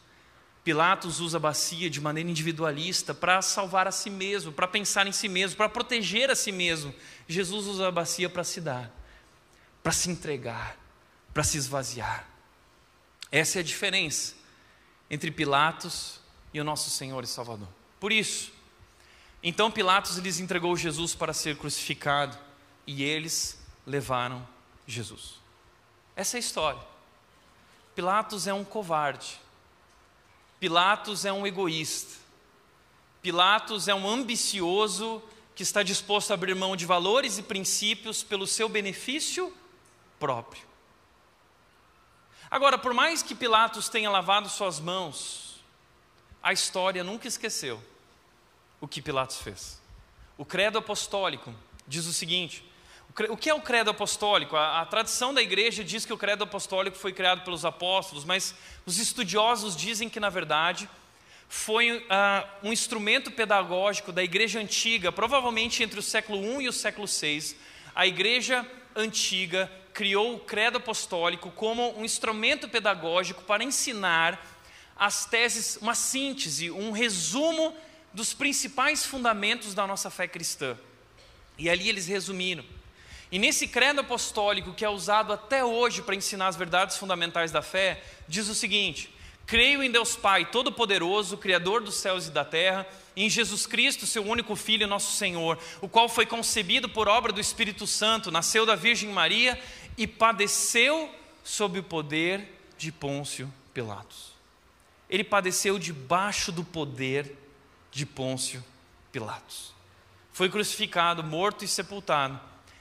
Pilatos usa a bacia de maneira individualista para salvar a si mesmo, para pensar em si mesmo, para proteger a si mesmo. Jesus usa a bacia para se dar, para se entregar, para se esvaziar. Essa é a diferença entre Pilatos e o nosso Senhor e Salvador. Por isso, então Pilatos lhes entregou Jesus para ser crucificado e eles levaram Jesus. Essa é a história. Pilatos é um covarde. Pilatos é um egoísta. Pilatos é um ambicioso que está disposto a abrir mão de valores e princípios pelo seu benefício próprio. Agora, por mais que Pilatos tenha lavado suas mãos, a história nunca esqueceu o que Pilatos fez. O credo apostólico diz o seguinte: o que é o credo apostólico? A, a, tradição da igreja diz que o credo apostólico foi criado pelos apóstolos, mas os estudiosos dizem que, na verdade, foi uh, um instrumento pedagógico da igreja antiga, provavelmente entre o século I e o século VI. A igreja antiga criou o credo apostólico como um instrumento pedagógico para ensinar as teses, uma síntese, um resumo dos principais fundamentos da nossa fé cristã. E ali eles resumiram e nesse credo apostólico, que é usado até hoje para ensinar as verdades fundamentais da fé, diz o seguinte: Creio em Deus Pai Todo-Poderoso, Criador dos céus e da terra, e em Jesus Cristo, seu único Filho, nosso Senhor, o qual foi concebido por obra do Espírito Santo, nasceu da Virgem Maria e padeceu sob o poder de Pôncio Pilatos. Ele padeceu debaixo do poder de Pôncio Pilatos. Foi crucificado, morto e sepultado,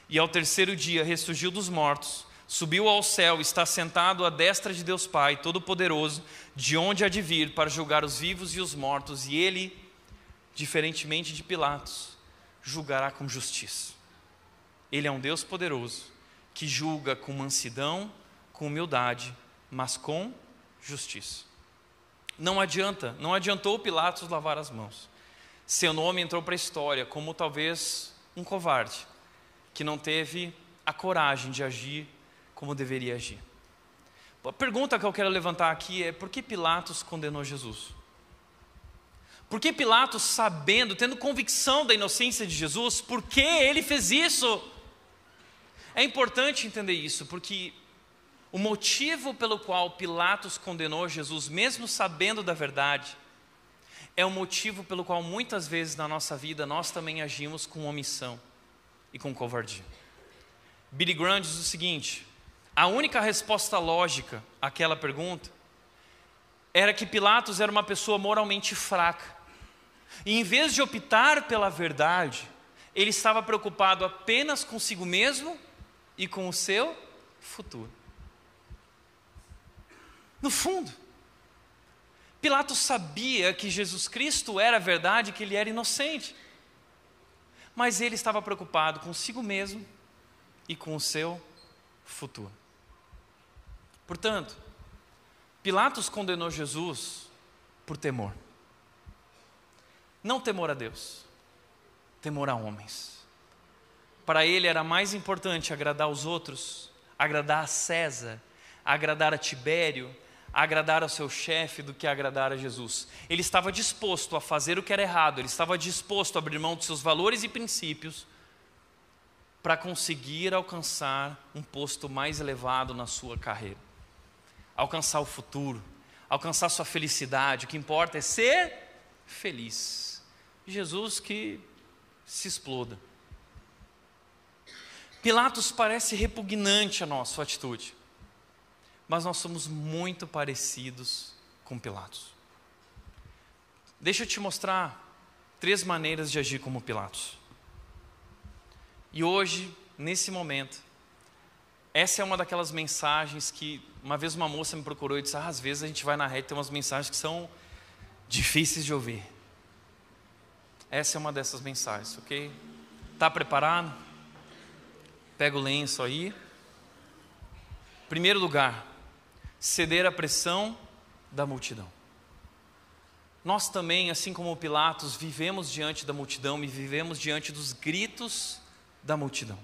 e ao terceiro dia ressurgiu dos mortos subiu ao céu, está sentado à destra de Deus Pai Todo-Poderoso, de onde há de vir para julgar os vivos e os mortos, e ele, diferentemente de Pilatos, julgará com justiça. Ele é um Deus poderoso, que julga com mansidão, com humildade, mas com justiça. Não adianta, não adiantou Pilatos lavar as mãos. Seu nome entrou para a história como talvez um covarde, que não teve a coragem de agir como deveria agir. A pergunta que eu quero levantar aqui é: por que Pilatos condenou Jesus? Por que Pilatos, sabendo, tendo convicção da inocência de Jesus, por que ele fez isso? É importante entender isso, porque o motivo pelo qual Pilatos condenou Jesus, mesmo sabendo da verdade, é o motivo pelo qual muitas vezes na nossa vida nós também agimos com omissão e com covardia. Billy Graham diz o seguinte: a única resposta lógica àquela pergunta era que Pilatos era uma pessoa moralmente fraca. E em vez de optar pela verdade, ele estava preocupado apenas consigo mesmo e com o seu futuro. No fundo, Pilatos sabia que Jesus Cristo era verdade, que ele era inocente. Mas ele estava preocupado consigo mesmo e com o seu futuro. Portanto, Pilatos condenou Jesus por temor. Não temor a Deus, temor a homens. Para ele era mais importante agradar os outros, agradar a César, agradar a Tibério, agradar ao seu chefe do que agradar a Jesus. Ele estava disposto a fazer o que era errado, ele estava disposto a abrir mão dos seus valores e princípios para conseguir alcançar um posto mais elevado na sua carreira alcançar o futuro, alcançar sua felicidade. O que importa é ser feliz. Jesus que se exploda. Pilatos parece repugnante a nossa atitude, mas nós somos muito parecidos com Pilatos. Deixa eu te mostrar três maneiras de agir como Pilatos. E hoje, nesse momento, essa é uma daquelas mensagens que uma vez uma moça me procurou e disse: ah, às vezes a gente vai na rede e tem umas mensagens que são difíceis de ouvir. Essa é uma dessas mensagens, ok? Está preparado? Pega o lenço aí. Primeiro lugar, ceder à pressão da multidão. Nós também, assim como Pilatos, vivemos diante da multidão e vivemos diante dos gritos da multidão.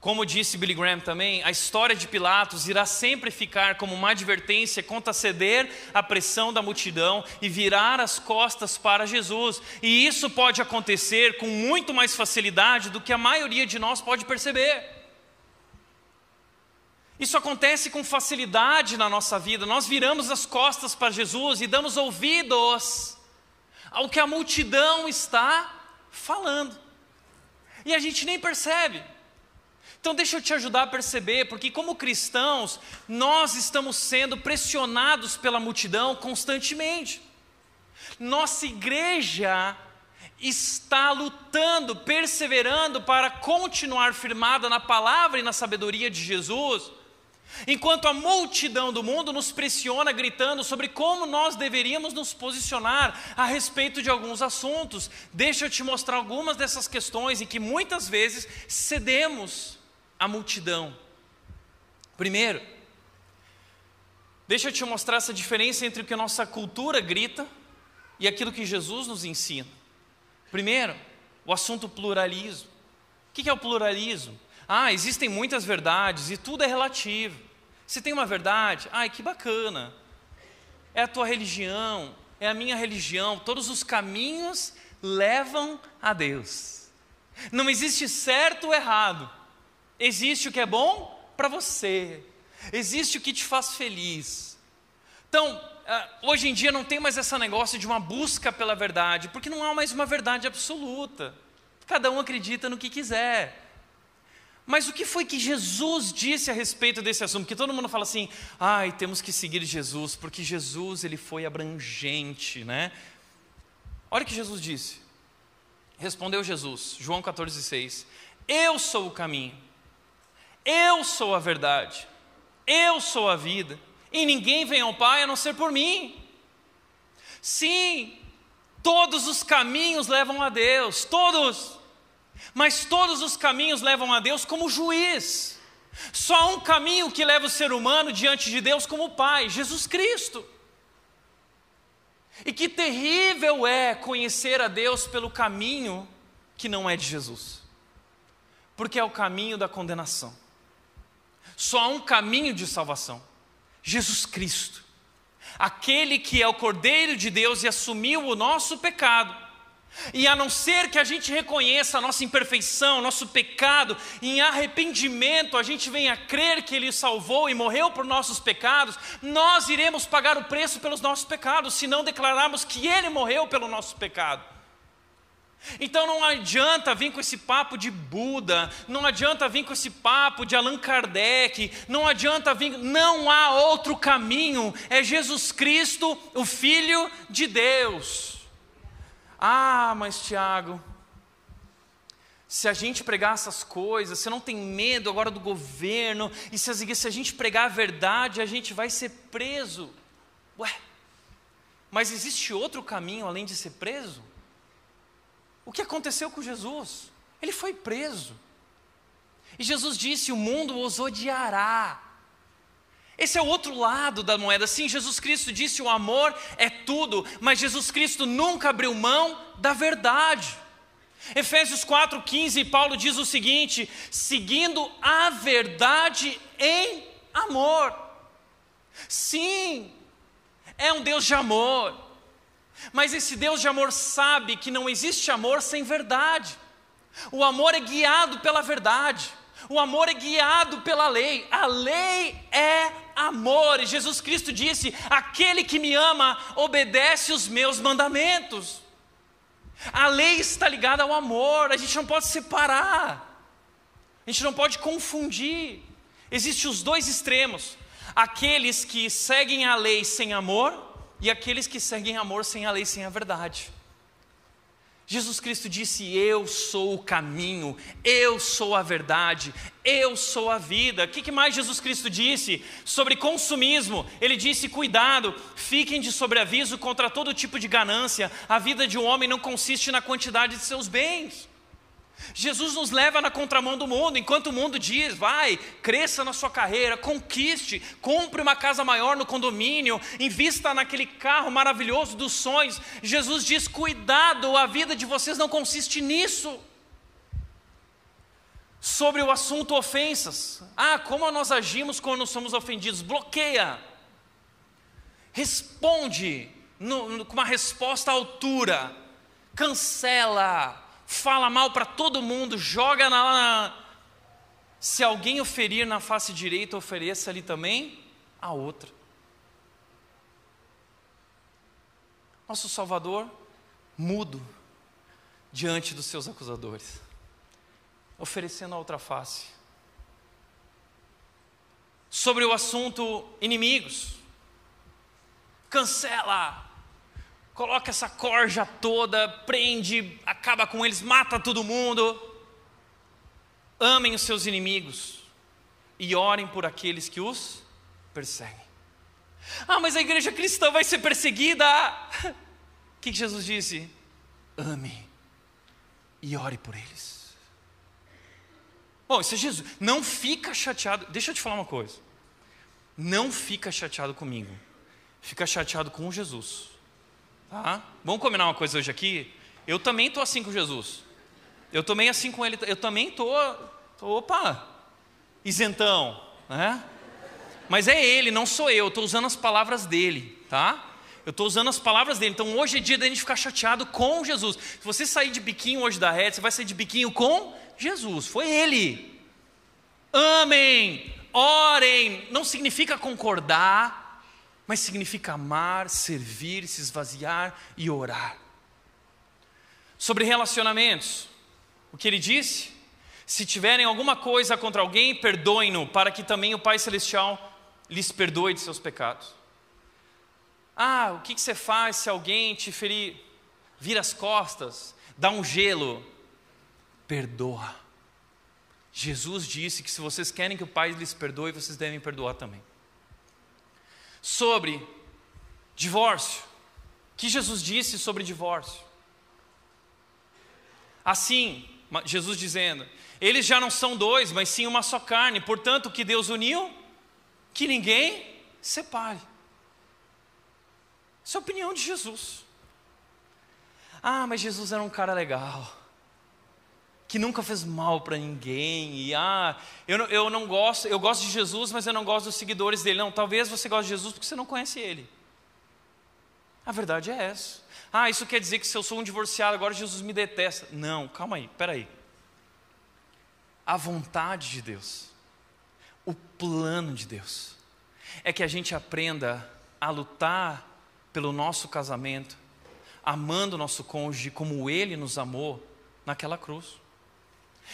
Como disse Billy Graham também, a história de Pilatos irá sempre ficar como uma advertência contra ceder à pressão da multidão e virar as costas para Jesus. E isso pode acontecer com muito mais facilidade do que a maioria de nós pode perceber. Isso acontece com facilidade na nossa vida. Nós viramos as costas para Jesus e damos ouvidos ao que a multidão está falando. E a gente nem percebe. Então, deixa eu te ajudar a perceber, porque, como cristãos, nós estamos sendo pressionados pela multidão constantemente. Nossa igreja está lutando, perseverando para continuar firmada na palavra e na sabedoria de Jesus, enquanto a multidão do mundo nos pressiona, gritando sobre como nós deveríamos nos posicionar a respeito de alguns assuntos. Deixa eu te mostrar algumas dessas questões em que muitas vezes cedemos a multidão. Primeiro, deixa eu te mostrar essa diferença entre o que a nossa cultura grita e aquilo que Jesus nos ensina. Primeiro, o assunto pluralismo. O que é o pluralismo? Ah, existem muitas verdades e tudo é relativo. Se tem uma verdade, ai que bacana. É a tua religião, é a minha religião, todos os caminhos levam a Deus. Não existe certo ou errado. Existe o que é bom para você, existe o que te faz feliz. Então, ah, hoje em dia não tem mais esse negócio de uma busca pela verdade, porque não há mais uma verdade absoluta. Cada um acredita no que quiser. Mas o que foi que Jesus disse a respeito desse assunto? Porque todo mundo fala assim: "Ai, temos que seguir Jesus, porque Jesus ele foi abrangente, né?" Olha o que Jesus disse. Respondeu Jesus, João 14:6. Eu sou o caminho. Eu sou a verdade. Eu sou a vida. E ninguém vem ao Pai a não ser por mim. Sim, todos os caminhos levam a Deus, todos. Mas todos os caminhos levam a Deus como juiz. Só um caminho que leva o ser humano diante de Deus como Pai, Jesus Cristo. E que terrível é conhecer a Deus pelo caminho que não é de Jesus, porque é o caminho da condenação. Só há um caminho de salvação: Jesus Cristo, aquele que é o Cordeiro de Deus e assumiu o nosso pecado e a não ser que a gente reconheça a nossa imperfeição, nosso pecado, em arrependimento a gente venha crer que Ele salvou e morreu por nossos pecados, nós iremos pagar o preço pelos nossos pecados, se não declararmos que Ele morreu pelo nosso pecado. Então não adianta vir com esse papo de Buda, não adianta vir com esse papo de Allan Kardec, não adianta vir, não há outro caminho, é Jesus Cristo, o Filho de Deus. Ah, mas Tiago, se a gente pregar essas coisas, você não tem medo agora do governo, e se, se a gente pregar a verdade, a gente vai ser preso. Ué, mas existe outro caminho além de ser preso? O que aconteceu com Jesus? Ele foi preso. E Jesus disse: O mundo os odiará. Esse é o outro lado da moeda. Sim, Jesus Cristo disse: o amor é tudo, mas Jesus Cristo nunca abriu mão da verdade. Efésios 4,15, Paulo diz o seguinte: seguindo a verdade em amor. Sim, é um Deus de amor, mas esse Deus de amor sabe que não existe amor sem verdade. O amor é guiado pela verdade. O amor é guiado pela lei. A lei é amor. E Jesus Cristo disse: Aquele que me ama obedece os meus mandamentos. A lei está ligada ao amor, a gente não pode separar, a gente não pode confundir. Existem os dois extremos: aqueles que seguem a lei sem amor e aqueles que seguem amor sem a lei, sem a verdade. Jesus Cristo disse: Eu sou o caminho, eu sou a verdade, eu sou a vida. O que mais Jesus Cristo disse sobre consumismo? Ele disse: Cuidado, fiquem de sobreaviso contra todo tipo de ganância. A vida de um homem não consiste na quantidade de seus bens. Jesus nos leva na contramão do mundo, enquanto o mundo diz: vai, cresça na sua carreira, conquiste, compre uma casa maior no condomínio, invista naquele carro maravilhoso dos sonhos. Jesus diz: cuidado, a vida de vocês não consiste nisso. Sobre o assunto ofensas, ah, como nós agimos quando somos ofendidos? Bloqueia, responde no, no, com uma resposta à altura, cancela fala mal para todo mundo, joga na, Se alguém oferir na face direita, ofereça ali também a outra. Nosso Salvador, mudo diante dos seus acusadores, oferecendo a outra face. Sobre o assunto inimigos, cancela, coloca essa corja toda, prende, acaba com eles, mata todo mundo. Amem os seus inimigos e orem por aqueles que os perseguem. Ah, mas a igreja cristã vai ser perseguida. O que Jesus disse? Ame e ore por eles. Bom, isso é Jesus. Não fica chateado. Deixa eu te falar uma coisa. Não fica chateado comigo. Fica chateado com Jesus. Tá? Vamos combinar uma coisa hoje aqui? Eu também estou assim com Jesus. Eu também assim com ele. Eu também estou. Opa! Isentão. Né? Mas é ele, não sou eu. Estou usando as palavras dele. Tá? Eu estou usando as palavras dele. Então hoje é dia da gente ficar chateado com Jesus. Se você sair de biquinho hoje da rede, você vai sair de biquinho com Jesus. Foi ele. Amém. Orem. Não significa concordar mas significa amar, servir, se esvaziar e orar. Sobre relacionamentos, o que ele disse? Se tiverem alguma coisa contra alguém, perdoem-no, para que também o Pai Celestial lhes perdoe de seus pecados. Ah, o que, você faz se alguém te ferir? Vira as costas, dá um gelo, perdoa. Jesus disse que se vocês querem que o Pai lhes perdoe, vocês devem perdoar também. Sobre divórcio, o que Jesus disse sobre divórcio? Assim, Jesus dizendo: eles já não são dois, mas sim uma só carne, portanto, o que Deus uniu, que ninguém separe. Essa é a opinião de Jesus. Ah, mas Jesus era um cara legal, que nunca fez mal para ninguém. E ah, eu não, eu não gosto, eu gosto de Jesus, mas eu não gosto dos seguidores dele. Não, talvez você goste de Jesus porque você não conhece ele. A verdade é essa. Ah, isso quer dizer que se eu sou um divorciado, agora Jesus me detesta. Não, calma aí, peraí. A vontade de Deus o plano de Deus é que a gente aprenda a lutar pelo nosso casamento, amando o nosso cônjuge como ele nos amou naquela cruz.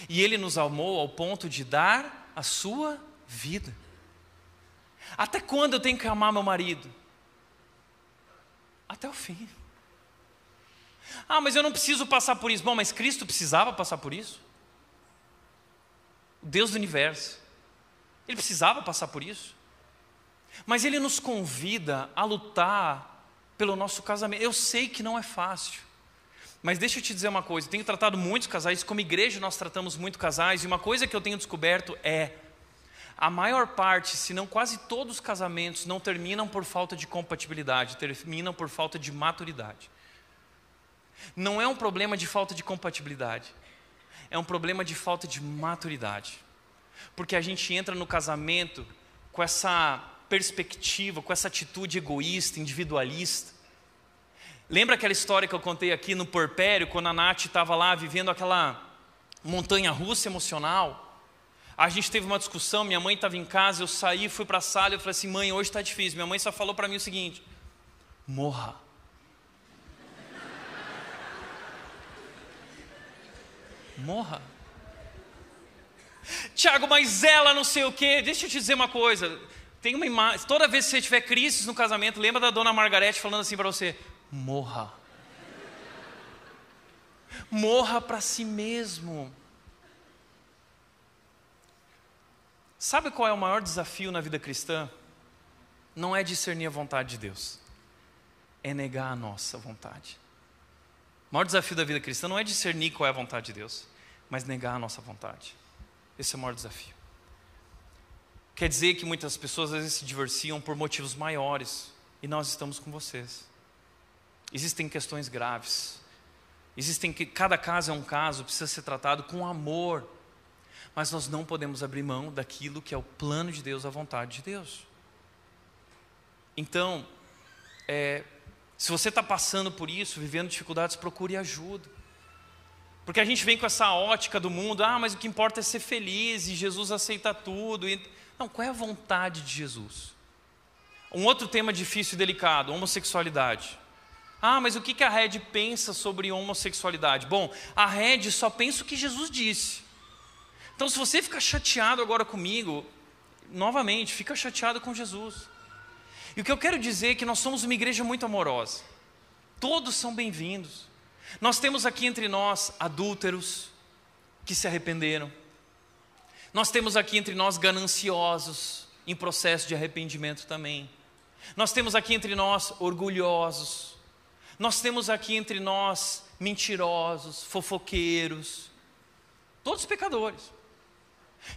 E ele nos amou ao ponto de dar a sua vida. Até quando eu tenho que amar meu marido? Até o fim. Ah, mas eu não preciso passar por isso. Bom, mas Cristo precisava passar por isso? O Deus do universo. Ele precisava passar por isso. Mas ele nos convida a lutar pelo nosso casamento. Eu sei que não é fácil. Mas deixa eu te dizer uma coisa, eu tenho tratado muitos casais, como igreja nós tratamos muito casais, e uma coisa que eu tenho descoberto é a maior parte, se não quase todos os casamentos não terminam por falta de compatibilidade, terminam por falta de maturidade. Não é um problema de falta de compatibilidade, é um problema de falta de maturidade. Porque a gente entra no casamento com essa perspectiva, com essa atitude egoísta, individualista. Lembra aquela história que eu contei aqui no Porpério, quando a Nath estava lá vivendo aquela montanha russa emocional? A gente teve uma discussão, minha mãe estava em casa, eu saí, fui para a sala e falei assim: mãe, hoje está difícil. Minha mãe só falou para mim o seguinte: morra. Morra. Tiago, mas ela não sei o quê. Deixa eu te dizer uma coisa. Tem uma imagem. Toda vez que você tiver crises no casamento, lembra da dona Margarete falando assim para você: morra. Morra para si mesmo. Sabe qual é o maior desafio na vida cristã? Não é discernir a vontade de Deus, é negar a nossa vontade. O maior desafio da vida cristã não é discernir qual é a vontade de Deus, mas negar a nossa vontade. Esse é o maior desafio. Quer dizer que muitas pessoas às vezes se divorciam por motivos maiores, e nós estamos com vocês. Existem questões graves. Existem que cada caso é um caso, precisa ser tratado com amor. Mas nós não podemos abrir mão daquilo que é o plano de Deus, a vontade de Deus. Então, é, se você está passando por isso, vivendo dificuldades, procure ajuda. Porque a gente vem com essa ótica do mundo, ah, mas o que importa é ser feliz e Jesus aceita tudo. Não, qual é a vontade de Jesus? Um outro tema difícil e delicado, homossexualidade. Ah, mas o que a Red pensa sobre homossexualidade? Bom, a Red só pensa o que Jesus disse. Então, se você ficar chateado agora comigo, novamente, fica chateado com Jesus. E o que eu quero dizer é que nós somos uma igreja muito amorosa. Todos são bem-vindos. Nós temos aqui entre nós adúlteros que se arrependeram. Nós temos aqui entre nós gananciosos em processo de arrependimento também. Nós temos aqui entre nós orgulhosos. Nós temos aqui entre nós mentirosos, fofoqueiros, todos pecadores.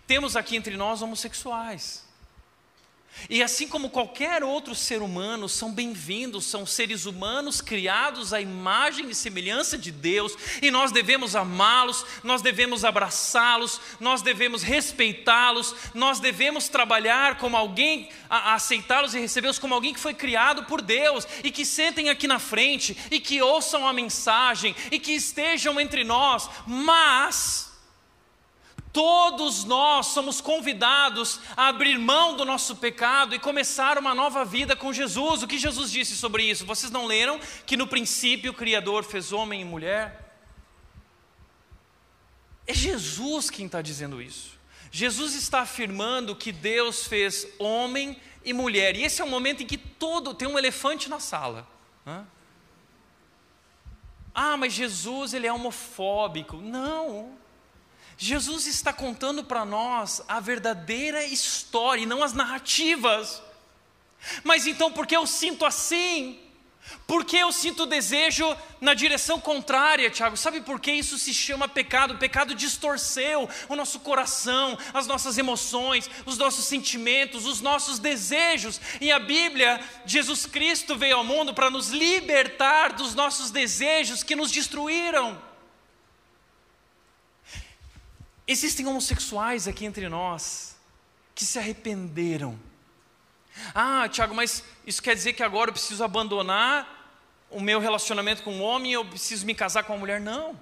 Temos aqui entre nós homossexuais. E assim como qualquer outro ser humano, são bem-vindos, são seres humanos criados à imagem e semelhança de Deus, e nós devemos amá-los, nós devemos abraçá-los, nós devemos respeitá-los, nós devemos trabalhar como alguém, aceitá-los e recebê-los como alguém que foi criado por Deus, e que sentem aqui na frente, e que ouçam a mensagem, e que estejam entre nós, mas Todos nós somos convidados a abrir mão do nosso pecado e começar uma nova vida com Jesus. O que Jesus disse sobre isso? Vocês não leram que no princípio o Criador fez homem e mulher? É Jesus quem está dizendo isso. Jesus está afirmando que Deus fez homem e mulher. E esse é o momento em que todo tem um elefante na sala. Ah, mas Jesus ele é homofóbico. Não. Jesus está contando para nós a verdadeira história e não as narrativas. Mas então, por que eu sinto assim? Por que eu sinto desejo na direção contrária, Tiago? Sabe por que isso se chama pecado? O pecado distorceu o nosso coração, as nossas emoções, os nossos sentimentos, os nossos desejos. E a Bíblia, Jesus Cristo veio ao mundo para nos libertar dos nossos desejos que nos destruíram. Existem homossexuais aqui entre nós que se arrependeram. Ah, Tiago, mas isso quer dizer que agora eu preciso abandonar o meu relacionamento com um homem e eu preciso me casar com uma mulher? Não.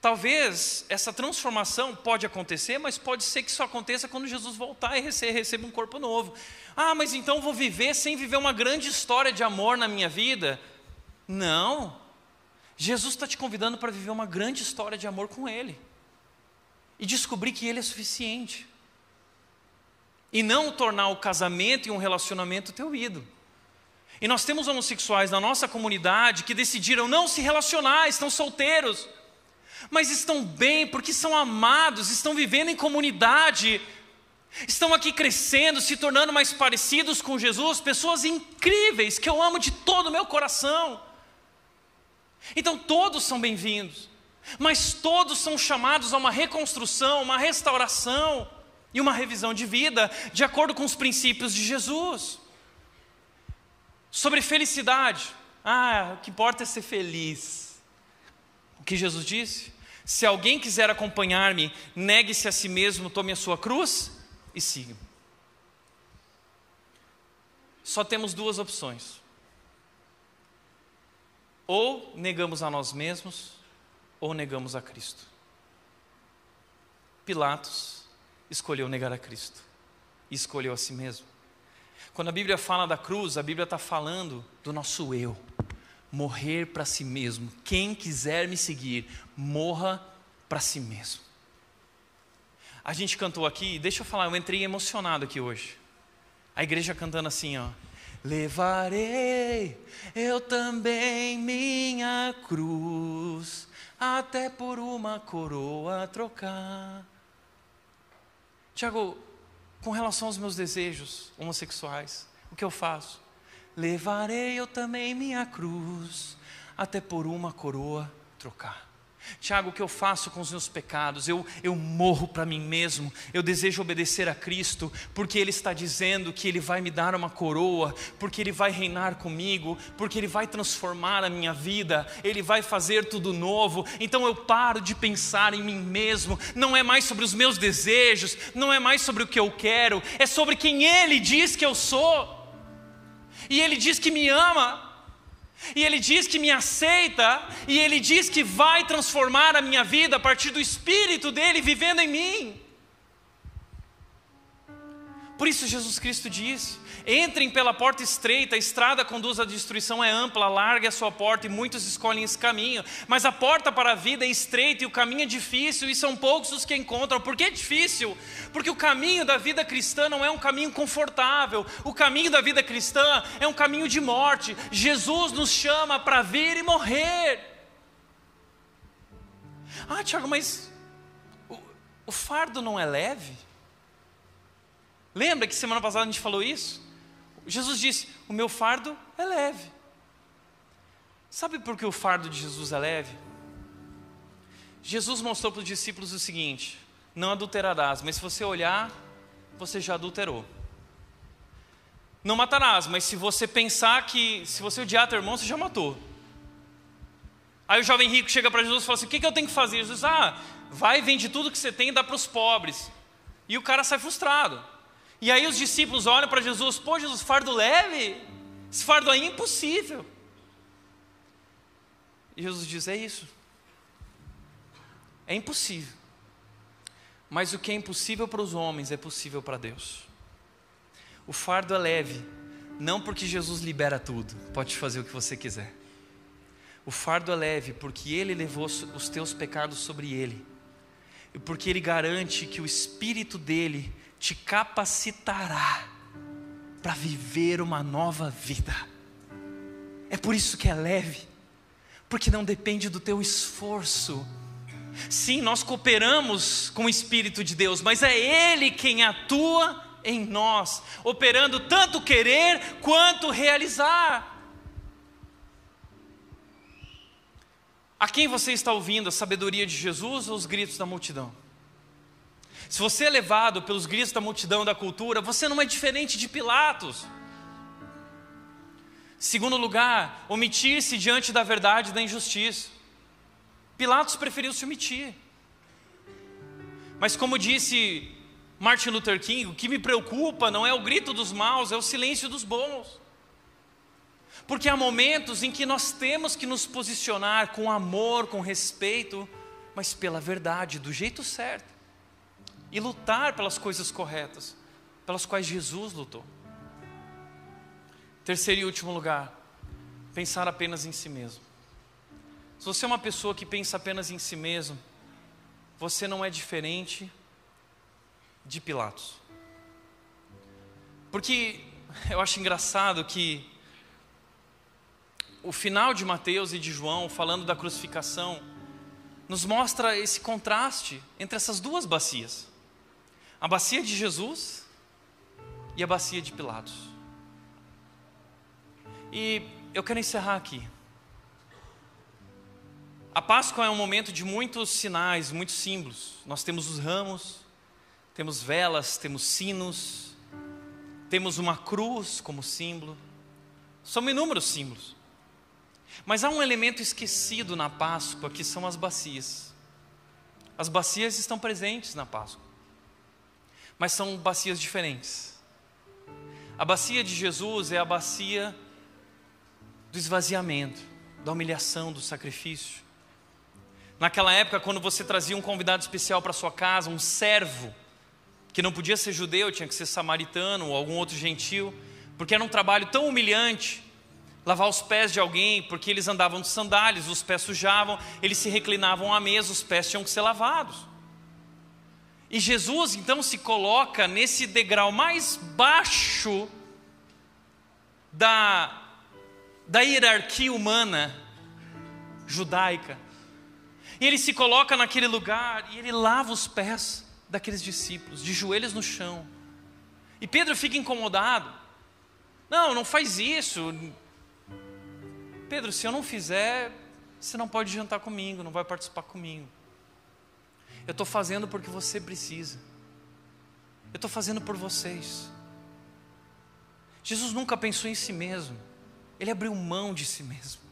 Talvez essa transformação pode acontecer, mas pode ser que isso aconteça quando Jesus voltar e receba um corpo novo. Ah, mas então vou viver sem viver uma grande história de amor na minha vida? Não. Jesus está te convidando para viver uma grande história de amor com Ele e descobrir que Ele é suficiente. E não tornar o casamento e um relacionamento teu ídolo. E nós temos homossexuais na nossa comunidade que decidiram não se relacionar, estão solteiros, mas estão bem porque são amados, estão vivendo em comunidade, estão aqui crescendo, se tornando mais parecidos com Jesus, pessoas incríveis que eu amo de todo o meu coração. Então todos são bem-vindos mas todos são chamados a uma reconstrução, uma restauração e uma revisão de vida, de acordo com os princípios de Jesus. Sobre felicidade, ah, o que importa é ser feliz. O que Jesus disse? Se alguém quiser acompanhar-me, negue-se a si mesmo, tome a sua cruz e siga. Só temos duas opções. Ou negamos a nós mesmos, ou negamos a Cristo. Pilatos escolheu negar a Cristo e escolheu a si mesmo. Quando a Bíblia fala da cruz, a Bíblia está falando do nosso eu, morrer para si mesmo. Quem quiser me seguir, morra para si mesmo. A gente cantou aqui, deixa eu falar, eu entrei emocionado aqui hoje. A igreja cantando assim, ó. Levarei eu também minha cruz até por uma coroa trocar. Tiago, com relação aos meus desejos homossexuais, o que eu faço? Levarei eu também minha cruz, até por uma coroa trocar. Tiago, o que eu faço com os meus pecados? Eu, eu morro para mim mesmo, eu desejo obedecer a Cristo, porque Ele está dizendo que Ele vai me dar uma coroa, porque Ele vai reinar comigo, porque Ele vai transformar a minha vida, Ele vai fazer tudo novo. Então eu paro de pensar em mim mesmo, não é mais sobre os meus desejos, não é mais sobre o que eu quero, é sobre quem Ele diz que eu sou. E Ele diz que me ama, e Ele diz que me aceita, e Ele diz que vai transformar a minha vida a partir do Espírito dele vivendo em mim. Por isso Jesus Cristo diz: entrem pela porta estreita, a estrada conduz à destruição, é ampla, larga a sua porta e muitos escolhem esse caminho. Mas a porta para a vida é estreita e o caminho é difícil e são poucos os que encontram. Por que é difícil? Porque o caminho da vida cristã não é um caminho confortável. O caminho da vida cristã é um caminho de morte. Jesus nos chama para vir e morrer. Ah, Tiago, mas o, o fardo não é leve? Lembra que semana passada a gente falou isso? Jesus disse: O meu fardo é leve. Sabe por que o fardo de Jesus é leve? Jesus mostrou para os discípulos o seguinte: Não adulterarás, mas se você olhar, você já adulterou. Não matarás, mas se você pensar que, se você odiar teu irmão, você já matou. Aí o jovem rico chega para Jesus e fala assim: O que, que eu tenho que fazer? Jesus diz: Ah, vai, vende tudo que você tem e dá para os pobres. E o cara sai frustrado. E aí os discípulos olham para Jesus, pô, Jesus, fardo leve? Esse fardo aí é impossível. E Jesus diz: é isso. É impossível. Mas o que é impossível para os homens é possível para Deus. O fardo é leve, não porque Jesus libera tudo, pode fazer o que você quiser. O fardo é leve porque Ele levou os teus pecados sobre Ele, e porque Ele garante que o Espírito dele te capacitará para viver uma nova vida. É por isso que é leve, porque não depende do teu esforço. Sim, nós cooperamos com o Espírito de Deus, mas é Ele quem atua em nós, operando tanto querer quanto realizar. A quem você está ouvindo, a sabedoria de Jesus ou os gritos da multidão? Se você é levado pelos gritos da multidão da cultura, você não é diferente de Pilatos. Segundo lugar, omitir-se diante da verdade e da injustiça. Pilatos preferiu se omitir. Mas como disse Martin Luther King, o que me preocupa não é o grito dos maus, é o silêncio dos bons. Porque há momentos em que nós temos que nos posicionar com amor, com respeito, mas pela verdade, do jeito certo e lutar pelas coisas corretas, pelas quais Jesus lutou. Terceiro e último lugar, pensar apenas em si mesmo. Se você é uma pessoa que pensa apenas em si mesmo, você não é diferente de Pilatos. Porque eu acho engraçado que o final de Mateus e de João, falando da crucificação, nos mostra esse contraste entre essas duas bacias a bacia de Jesus e a bacia de Pilatos. E eu quero encerrar aqui. A Páscoa é um momento de muitos sinais, muitos símbolos. Nós temos os ramos, temos velas, temos sinos, temos uma cruz como símbolo. São inúmeros símbolos. Mas há um elemento esquecido na Páscoa que são as bacias. As bacias estão presentes na Páscoa mas são bacias diferentes. A bacia de Jesus é a bacia do esvaziamento, da humilhação, do sacrifício. Naquela época, quando você trazia um convidado especial para sua casa, um servo, que não podia ser judeu, tinha que ser samaritano ou algum outro gentil, porque era um trabalho tão humilhante lavar os pés de alguém, porque eles andavam de sandálias, os pés sujavam, eles se reclinavam à mesa, os pés tinham que ser lavados. E Jesus então se coloca nesse degrau mais baixo da, da hierarquia humana judaica. E ele se coloca naquele lugar e ele lava os pés daqueles discípulos, de joelhos no chão. E Pedro fica incomodado. Não, não faz isso. Pedro, se eu não fizer, você não pode jantar comigo, não vai participar comigo. Eu estou fazendo porque você precisa. Eu estou fazendo por vocês. Jesus nunca pensou em si mesmo. Ele abriu mão de si mesmo.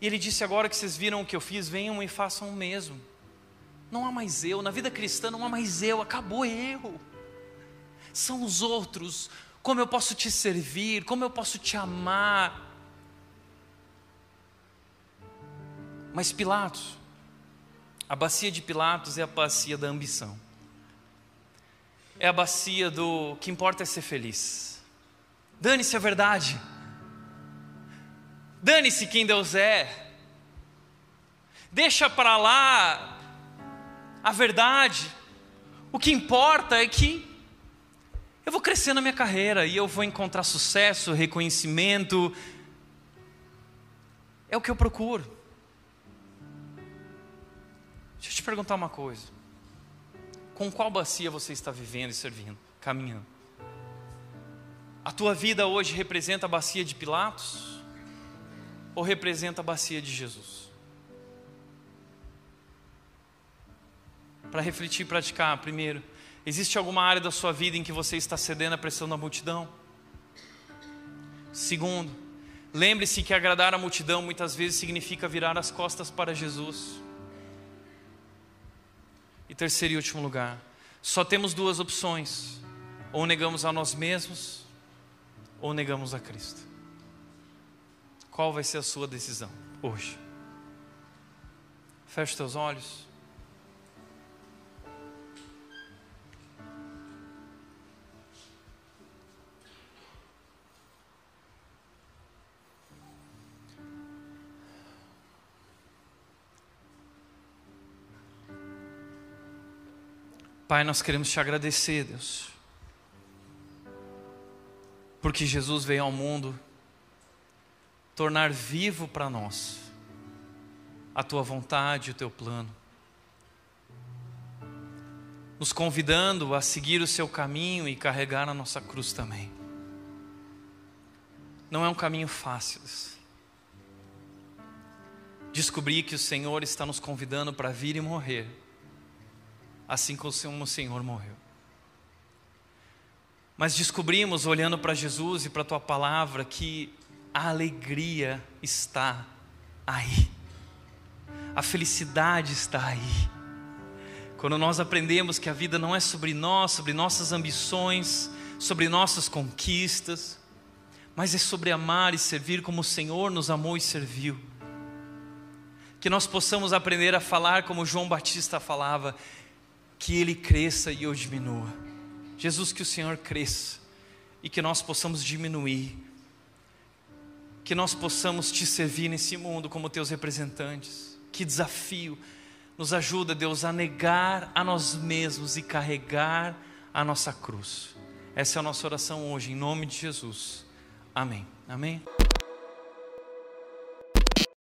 E ele disse: agora que vocês viram o que eu fiz, venham e façam o mesmo. Não há mais eu, na vida cristã não há mais eu, acabou eu. São os outros. Como eu posso te servir, como eu posso te amar. Mas Pilatos, a bacia de Pilatos é a bacia da ambição. É a bacia do que importa é ser feliz. Dane-se a verdade. Dane-se quem Deus é. Deixa para lá a verdade. O que importa é que eu vou crescer na minha carreira e eu vou encontrar sucesso, reconhecimento. É o que eu procuro. Te perguntar uma coisa. Com qual bacia você está vivendo e servindo, caminhando? A tua vida hoje representa a bacia de Pilatos ou representa a bacia de Jesus? Para refletir e praticar, primeiro, existe alguma área da sua vida em que você está cedendo à pressão da multidão? Segundo, lembre-se que agradar a multidão muitas vezes significa virar as costas para Jesus. E terceiro e último lugar, só temos duas opções: ou negamos a nós mesmos, ou negamos a Cristo. Qual vai ser a sua decisão hoje? Feche teus olhos. Pai, nós queremos te agradecer, Deus, porque Jesus veio ao mundo tornar vivo para nós a tua vontade, o teu plano, nos convidando a seguir o seu caminho e carregar a nossa cruz também. Não é um caminho fácil. Descobrir que o Senhor está nos convidando para vir e morrer, assim como o Senhor morreu. Mas descobrimos, olhando para Jesus e para a tua palavra, que a alegria está aí, a felicidade está aí. Quando nós aprendemos que a vida não é sobre nós, sobre nossas ambições, sobre nossas conquistas, mas é sobre amar e servir como o Senhor nos amou e serviu. Que nós possamos aprender a falar como João Batista falava, que ele cresça e eu diminua. Jesus, que o Senhor cresça e que nós possamos diminuir que nós possamos te servir nesse mundo como teus representantes. Que desafio! Nos ajuda, Deus, a negar a nós mesmos e carregar a nossa cruz. Essa é a nossa oração hoje, em nome de Jesus. Amém. Amém.